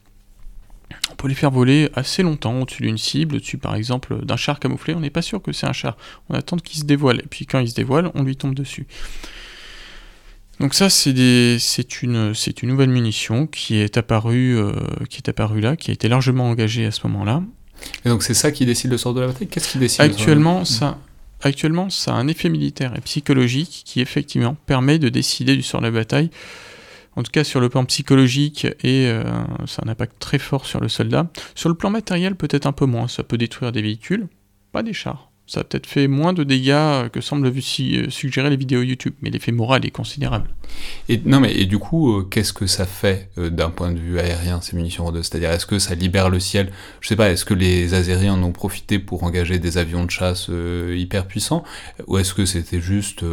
On peut les faire voler assez longtemps au-dessus d'une cible, au-dessus par exemple d'un char camouflé. On n'est pas sûr que c'est un char. On attend qu'il se dévoile. Et puis quand il se dévoile, on lui tombe dessus. Donc ça, c'est une, une, nouvelle munition qui est, apparue, euh, qui est apparue là, qui a été largement engagée à ce moment-là. Et donc c'est ça qui décide le sort de la bataille? Qu'est-ce qui décide Actuellement, ça, actuellement, ça a un effet militaire et psychologique qui effectivement permet de décider du sort de la bataille. En tout cas, sur le plan psychologique, et euh, ça a un impact très fort sur le soldat. Sur le plan matériel, peut-être un peu moins. Ça peut détruire des véhicules, pas des chars. Ça a peut-être fait moins de dégâts que semblent suggérer les vidéos YouTube, mais l'effet moral est considérable. Et, non, mais et du coup, qu'est-ce que ça fait d'un point de vue aérien, ces munitions Rodeux C'est-à-dire, est-ce que ça libère le ciel? Je sais pas, est-ce que les Azériens en ont profité pour engager des avions de chasse hyper puissants? Ou est-ce que c'était juste,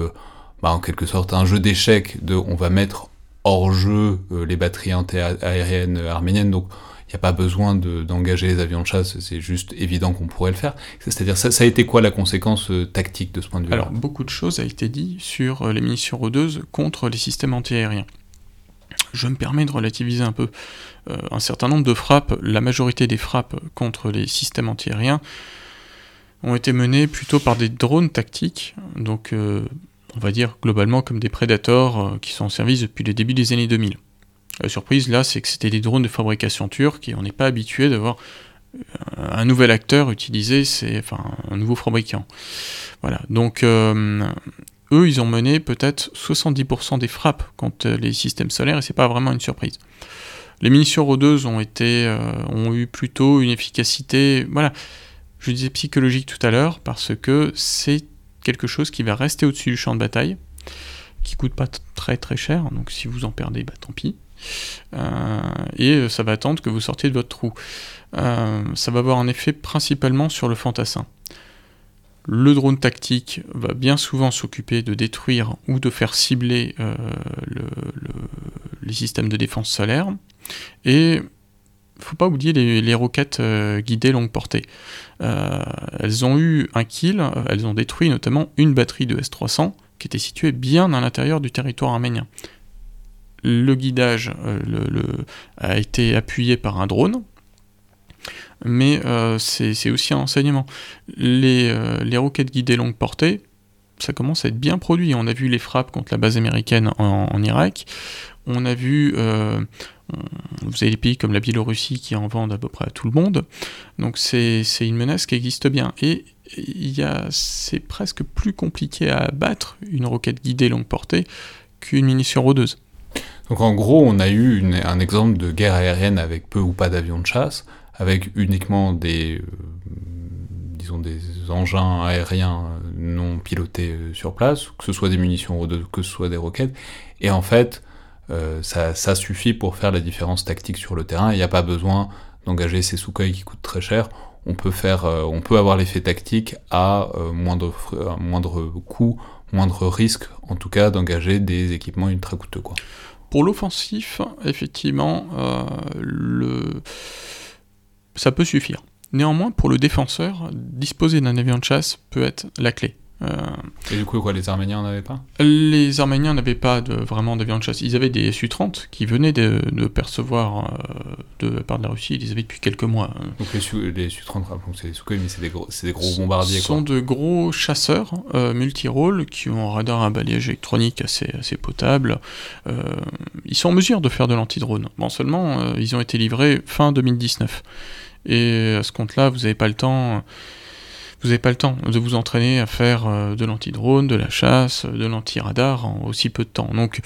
bah, en quelque sorte, un jeu d'échecs de on va mettre hors jeu les batteries anti-aériennes arméniennes? N'y a pas besoin d'engager les avions de chasse, c'est juste évident qu'on pourrait le faire. C'est-à-dire, ça, ça, a été quoi la conséquence euh, tactique de ce point de vue Alors, beaucoup de choses a été dit sur euh, les munitions rôdeuses contre les systèmes antiaériens. Je me permets de relativiser un peu. Euh, un certain nombre de frappes, la majorité des frappes contre les systèmes antiaériens ont été menées plutôt par des drones tactiques, donc on va dire globalement comme des Predators qui sont en service depuis le début des années 2000. La surprise là, c'est que c'était des drones de fabrication turque et on n'est pas habitué d'avoir euh, un nouvel acteur utilisé, c'est enfin un nouveau fabricant. Voilà. Donc euh, eux, ils ont mené peut-être 70% des frappes contre les systèmes solaires et c'est pas vraiment une surprise. Les munitions rôdeuses ont été, euh, ont eu plutôt une efficacité, voilà, je disais psychologique tout à l'heure parce que c'est quelque chose qui va rester au-dessus du champ de bataille, qui coûte pas très très cher, donc si vous en perdez, bah tant pis. Euh, et ça va attendre que vous sortiez de votre trou. Euh, ça va avoir un effet principalement sur le fantassin. Le drone tactique va bien souvent s'occuper de détruire ou de faire cibler euh, les systèmes de défense solaire. Et faut pas oublier les, roquettes guidées longue portée. elles ont eu un kill, elles ont détruit notamment une batterie de S-300 qui était située bien à l'intérieur du territoire arménien le guidage euh, a été appuyé par un drone, mais euh, c'est aussi un enseignement. Les, euh, les, roquettes guidées longue portée, ça commence à être bien produit. On a vu les frappes contre la base américaine en, Irak. On a vu, vous avez des pays comme la Biélorussie qui en vendent à peu près à tout le monde. Donc c'est une menace qui existe bien. Et c'est presque plus compliqué à abattre une roquette guidée longue portée qu'une munition rôdeuse. Donc en gros, on a eu un exemple de guerre aérienne avec peu ou pas d'avions de chasse, avec uniquement des, euh, disons des engins aériens non pilotés euh, sur place, que ce soit des munitions que ce soit des roquettes, et en fait, euh, ça, suffit pour faire la différence tactique sur le terrain. Il n'y a pas besoin d'engager ces Sukhoi qui coûtent très cher. On peut faire, on peut avoir l'effet tactique à moindre, coût, moindre risque, en tout cas, d'engager des équipements ultra coûteux. Pour l'offensif, effectivement, euh, le... ça peut suffire. Néanmoins, pour le défenseur, disposer d'un avion de chasse peut être la clé. Euh, et du coup, quoi, les Arméniens n'avaient pas? Les Arméniens n'avaient pas de, vraiment d'avions de chasse. Ils avaient des Su-30 qui venaient de, percevoir euh, de la part de la Russie. Ils les avaient depuis quelques mois. Donc les, Su, les Su-30, c'est des mais c'est des, gros, des gros bombardiers. Ce sont de gros chasseurs euh, multi-rôles qui ont un radar à balayage électronique assez, assez potable. ils sont en mesure de faire de l'anti-drone. Bon, seulement, ils ont été livrés fin 2019. Et à ce compte-là, vous n'avez pas le temps vous n'avez pas le temps de vous entraîner à faire euh, de l'anti-drone, de la chasse, de l'anti-radar en aussi peu de temps. Donc,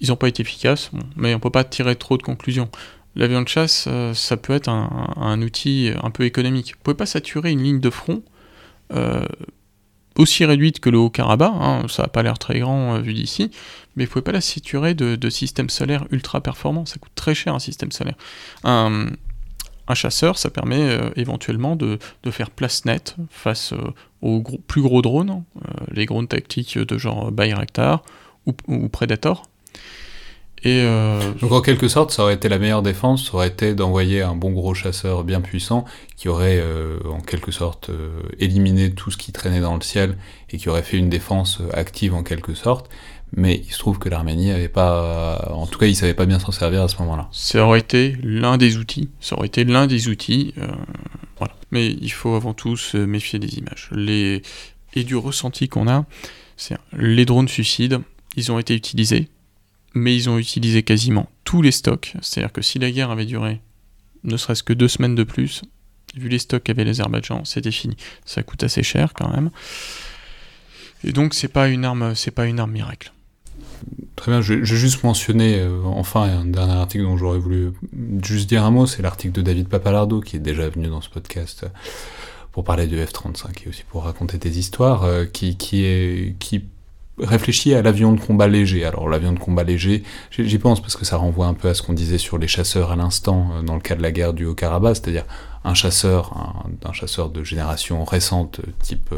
ils n'ont pas été efficaces, mais on ne peut pas tirer trop de conclusions. L'avion de chasse, euh, ça peut être un, outil un peu économique. Vous ne pouvez pas saturer une ligne de front euh, aussi réduite que le Haut-Karabakh, hein, ça n'a pas l'air très grand vu d'ici, mais vous pouvez pas la saturer de, de, systèmes solaires ultra performants, ça coûte très cher un système solaire. Un, un chasseur, ça permet euh, éventuellement de, faire place nette face euh, aux plus gros drones, euh, les drones tactiques de genre Bayraktar ou, Predator. Donc en quelque sorte, ça aurait été la meilleure défense, ça aurait été d'envoyer un bon gros chasseur bien puissant qui aurait en quelque sorte éliminé tout ce qui traînait dans le ciel et qui aurait fait une défense active en quelque sorte mais il se trouve que l'Arménie avait pas, en tout cas, il savait pas bien s'en servir à ce moment-là. Ça aurait été l'un des outils. Ça aurait été l'un des outils. Euh, voilà. Mais il faut avant tout se méfier des images. Les et du ressenti qu'on a, c'est les drones suicides. Ils ont été utilisés, mais ils ont utilisé quasiment tous les stocks. C'est-à-dire que si la guerre avait duré ne serait-ce que deux semaines de plus, vu les stocks qu'avait l'Azerbaïdjan, c'était fini. Ça coûte assez cher quand même. Et donc c'est pas une arme, c'est pas une arme miracle. Très bien, je vais juste mentionner euh, enfin un dernier article dont j'aurais voulu juste dire un mot, c'est l'article de David Papalardo qui est déjà venu dans ce podcast pour parler du F-35 et aussi pour raconter des histoires, qui, qui, qui réfléchit à l'avion de combat léger. Alors l'avion de combat léger, j'y pense parce que ça renvoie un peu à ce qu'on disait sur les chasseurs à l'instant dans le cas de la guerre du Haut-Karabakh, c'est-à-dire un chasseur, un, chasseur de génération récente, type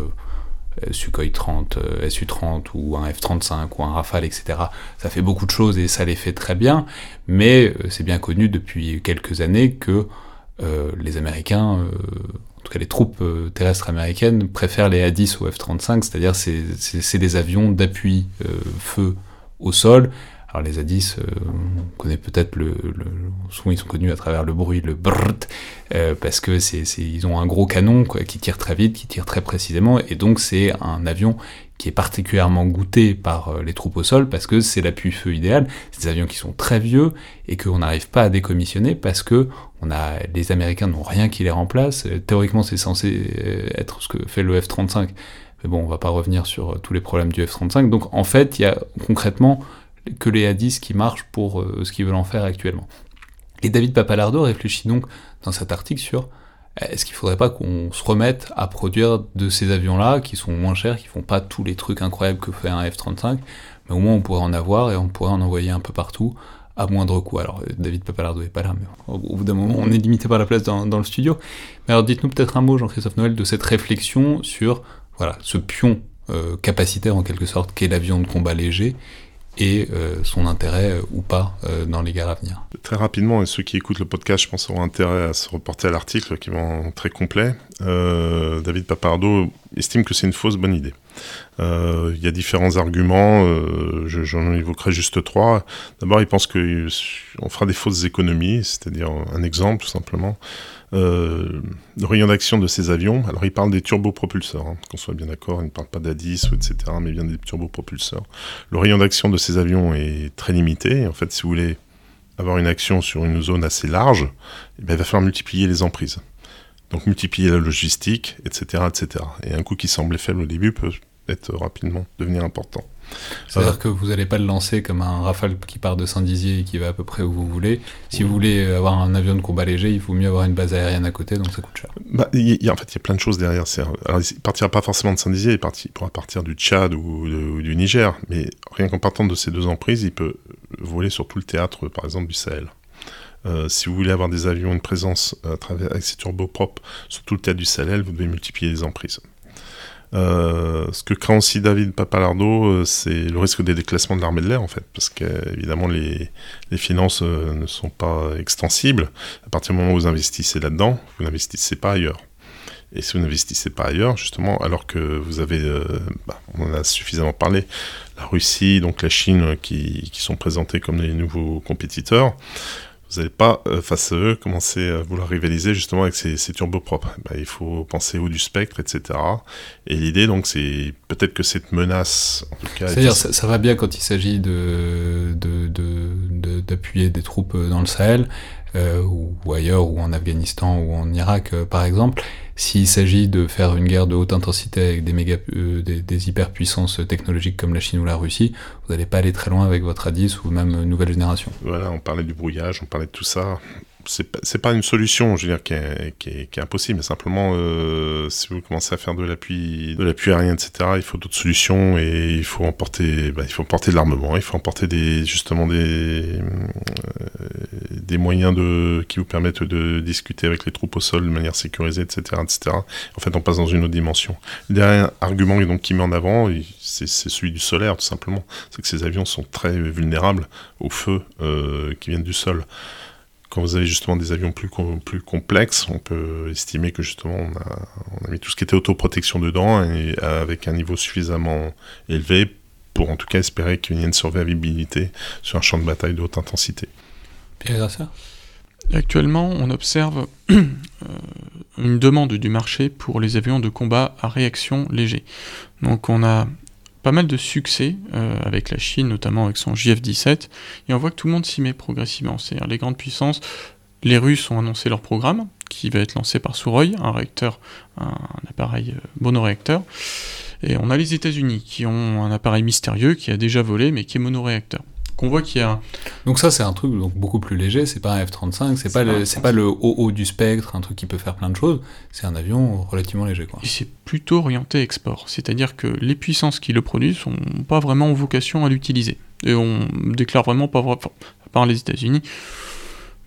Sukhoi 30, Su-30 ou un F-35 ou un Rafale, etc. Ça fait beaucoup de choses et ça les fait très bien, mais euh, c'est bien connu depuis quelques années que euh, les Américains, euh, en tout cas les troupes terrestres américaines, préfèrent les A-10 au F-35, c'est-à-dire c'est des avions d'appui feu au sol alors les A10, euh, on connaît peut-être le, le, souvent ils sont connus à travers le bruit, le brrrt, euh, parce que c'est, ils ont un gros canon quoi, qui tire très vite, qui tire très précisément, et donc c'est un avion qui est particulièrement goûté par euh, les troupes au sol parce que c'est l'appui-feu idéal. C'est des avions qui sont très vieux et qu'on n'arrive pas à décommissionner parce que on a, les Américains n'ont rien qui les remplace. Théoriquement, c'est censé être ce que fait le F-35. Mais bon, on va pas revenir sur tous les problèmes du F-35. Donc en fait, il y a concrètement que les A10 qui marchent pour euh, ce qu'ils veulent en faire actuellement. Et David Papalardo réfléchit donc dans cet article sur est-ce qu'il ne faudrait pas qu'on se remette à produire de ces avions-là qui sont moins chers, qui font pas tous les trucs incroyables que fait un F-35, mais au moins on pourrait en avoir et on pourrait en envoyer un peu partout à moindre coût. Alors David Papalardo n'est pas là, mais au, bout d'un moment on est limité par la place dans, dans le studio. Mais alors dites-nous peut-être un mot, Jean-Christophe Noël, de cette réflexion sur voilà ce pion euh, capacitaire en quelque sorte qu'est l'avion de combat léger euh, son intérêt euh, ou pas euh, dans les guerres à venir. Très rapidement, et ceux qui écoutent le podcast, je pense, auront intérêt à se reporter à l'article qui est très complet. David Papardo estime que c'est une fausse bonne idée. Il y a différents arguments, j'en évoquerai juste trois. D'abord, il pense qu'on fera des fausses économies, c'est-à-dire un exemple tout simplement euh, le rayon d'action de ces avions. Alors, il parle des turbopropulseurs, hein, qu'on soit bien d'accord, il ne parle pas d'A10 ou etc., mais bien des turbopropulseurs. Le rayon d'action de ces avions est très limité. En fait, si vous voulez avoir une action sur une zone assez large, eh il va falloir multiplier les emprises. Donc, multiplier la logistique, etc., etc. Et un coût qui semblait faible au début peut être rapidement devenir important. C'est-à-dire que vous n'allez pas le lancer comme un Rafale qui part de Saint-Dizier et qui va à peu près où vous voulez. Si vous voulez avoir un avion de combat léger, il faut mieux avoir une base aérienne à côté, donc ça coûte cher. Bah, y en fait, il y a plein de choses derrière. Alors, il partira pas forcément de Saint-Dizier, il, pourra partir du Tchad ou, du Niger, mais rien qu'en partant de ces deux emprises, il peut voler sur tout le théâtre, par exemple, du Sahel. Euh, si vous voulez avoir des avions, une présence à travers, avec ces turbopropres sur tout le théâtre du Sahel, vous devez multiplier les emprises. Euh, ce que craint aussi David Papalardo, euh, c'est le risque des déclassements de l'armée de l'air, en fait, parce qu'évidemment, les, les finances euh, ne sont pas extensibles. À partir du moment où vous investissez là-dedans, vous n'investissez pas ailleurs. Et si vous n'investissez pas ailleurs, justement, alors que vous avez, bah, on en a suffisamment parlé, la Russie, donc la Chine, qui, qui sont présentés comme les nouveaux compétiteurs, vous n'allez pas, euh, face à eux, commencer à vouloir rivaliser justement avec ces, ces turbopropres. Bah, il faut penser au du spectre, etc. Et l'idée, donc, c'est peut-être que cette menace, en tout cas... C'est-à-dire, ça, va bien quand il s'agit de, d'appuyer de, de, des troupes dans le Sahel, euh, ou, ailleurs, ou en Afghanistan, ou en Irak, euh, par exemple. S'il s'agit de faire une guerre de haute intensité avec des, méga, euh, des, hyperpuissances technologiques comme la Chine ou la Russie, vous n'allez pas aller très loin avec votre A10 ou même nouvelle génération. Voilà, on parlait du brouillage, on parlait de tout ça c'est pas une solution, je veux dire, qui est, qui est, qui est impossible, mais simplement, euh, si vous commencez à faire de l'appui, de l'appui aérien, etc., il faut d'autres solutions et il faut emporter, bah, il faut emporter de l'armement, il faut emporter des, justement des, euh, des moyens de, qui vous permettent de discuter avec les troupes au sol de manière sécurisée, etc., etc. En fait, on passe dans une autre dimension. Le dernier argument donc, qui met en avant, c'est celui du solaire, tout simplement. C'est que ces avions sont très vulnérables au feu euh, qui viennent du sol quand vous avez justement des avions plus, plus complexes, on peut estimer que justement on a, on a mis tout ce qui était autoprotection dedans et avec un niveau suffisamment élevé pour en tout cas espérer qu'il y ait une survivabilité sur un champ de bataille de haute intensité. Actuellement, on observe euh, une demande du marché pour les avions de combat à réaction léger. Donc on a pas mal de succès euh, avec la Chine, notamment avec son JF-17, et on voit que tout le monde s'y met progressivement. C'est-à-dire les grandes puissances, les Russes ont annoncé leur programme, qui va être lancé par Suroy, un réacteur, un, appareil euh, monoréacteur. Et on a les États-Unis qui ont un appareil mystérieux qui a déjà volé mais qui est monoréacteur. Qu'on voit qu'il y a. Donc ça c'est un truc donc beaucoup plus léger, c'est pas un F-35, c'est pas le c'est pas le haut haut du spectre, un truc qui peut faire plein de choses. C'est un avion relativement léger quoi. Et c'est plutôt orienté export, c'est-à-dire que les puissances qui le produisent sont pas vraiment vocation à l'utiliser. Et on déclare vraiment pas enfin, à part les États-Unis,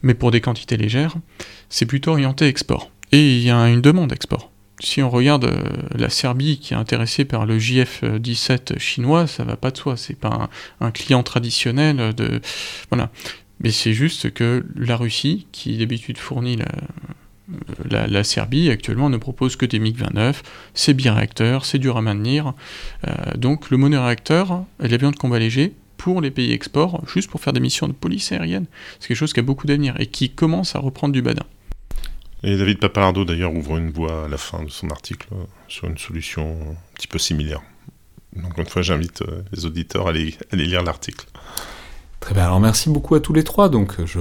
mais pour des quantités légères, c'est plutôt orienté export. Et il y a une demande export si on regarde euh, la Serbie qui est intéressée par le JF-17 chinois, ça va pas de soi. C'est pas un, client traditionnel de voilà. Mais c'est juste que la Russie, qui d'habitude fournit la, Serbie, actuellement ne propose que des MiG-29. C'est biréacteur, c'est dur à maintenir. Euh, donc le monoréacteur l'avion de combat léger pour les pays export, juste pour faire des missions de police aérienne, c'est quelque chose qui a beaucoup d'avenir et qui commence à reprendre du badin. Et David Papalardo d'ailleurs ouvre une voie à la fin de son article sur une solution un petit peu similaire. Donc une fois, j'invite euh, les auditeurs à aller, lire l'article. Très bien, alors merci beaucoup à tous les trois. Donc je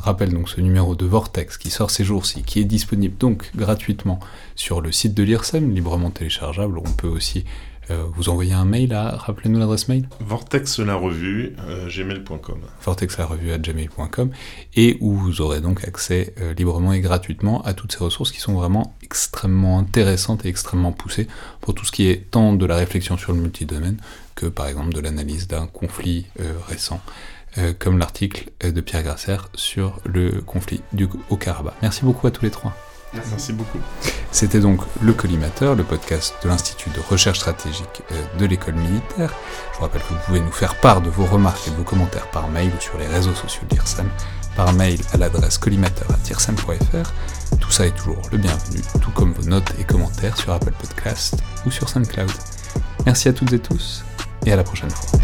rappelle donc ce numéro de Vortex qui sort ces jours-ci, qui est disponible donc gratuitement sur le site de l'IRSEM, librement téléchargeable. On peut aussi euh, vous envoyez un mail à, rappelez-nous l'adresse mail Vortex la revue, euh, gmail.com. Vortex la revue à gmail.com, et où vous aurez donc accès euh, librement et gratuitement à toutes ces ressources qui sont vraiment extrêmement intéressantes et extrêmement poussées pour tout ce qui est tant de la réflexion sur le multidomaine que par exemple de l'analyse d'un conflit récent. comme l'article de Pierre Grasser sur le conflit du, au Karabakh. Merci beaucoup à tous les trois. Merci. beaucoup. C'était donc Le Collimateur, le podcast de l'Institut de recherche stratégique euh, de l'école militaire. Je vous rappelle que vous pouvez nous faire part de vos remarques et de vos commentaires par mail ou sur les réseaux sociaux d'IRSAM, par mail à l'adresse collimateur.irsam.fr. Tout ça est toujours le bienvenu, tout comme vos notes et commentaires sur Apple Podcast ou sur SoundCloud. Merci à toutes et tous, et à la prochaine fois.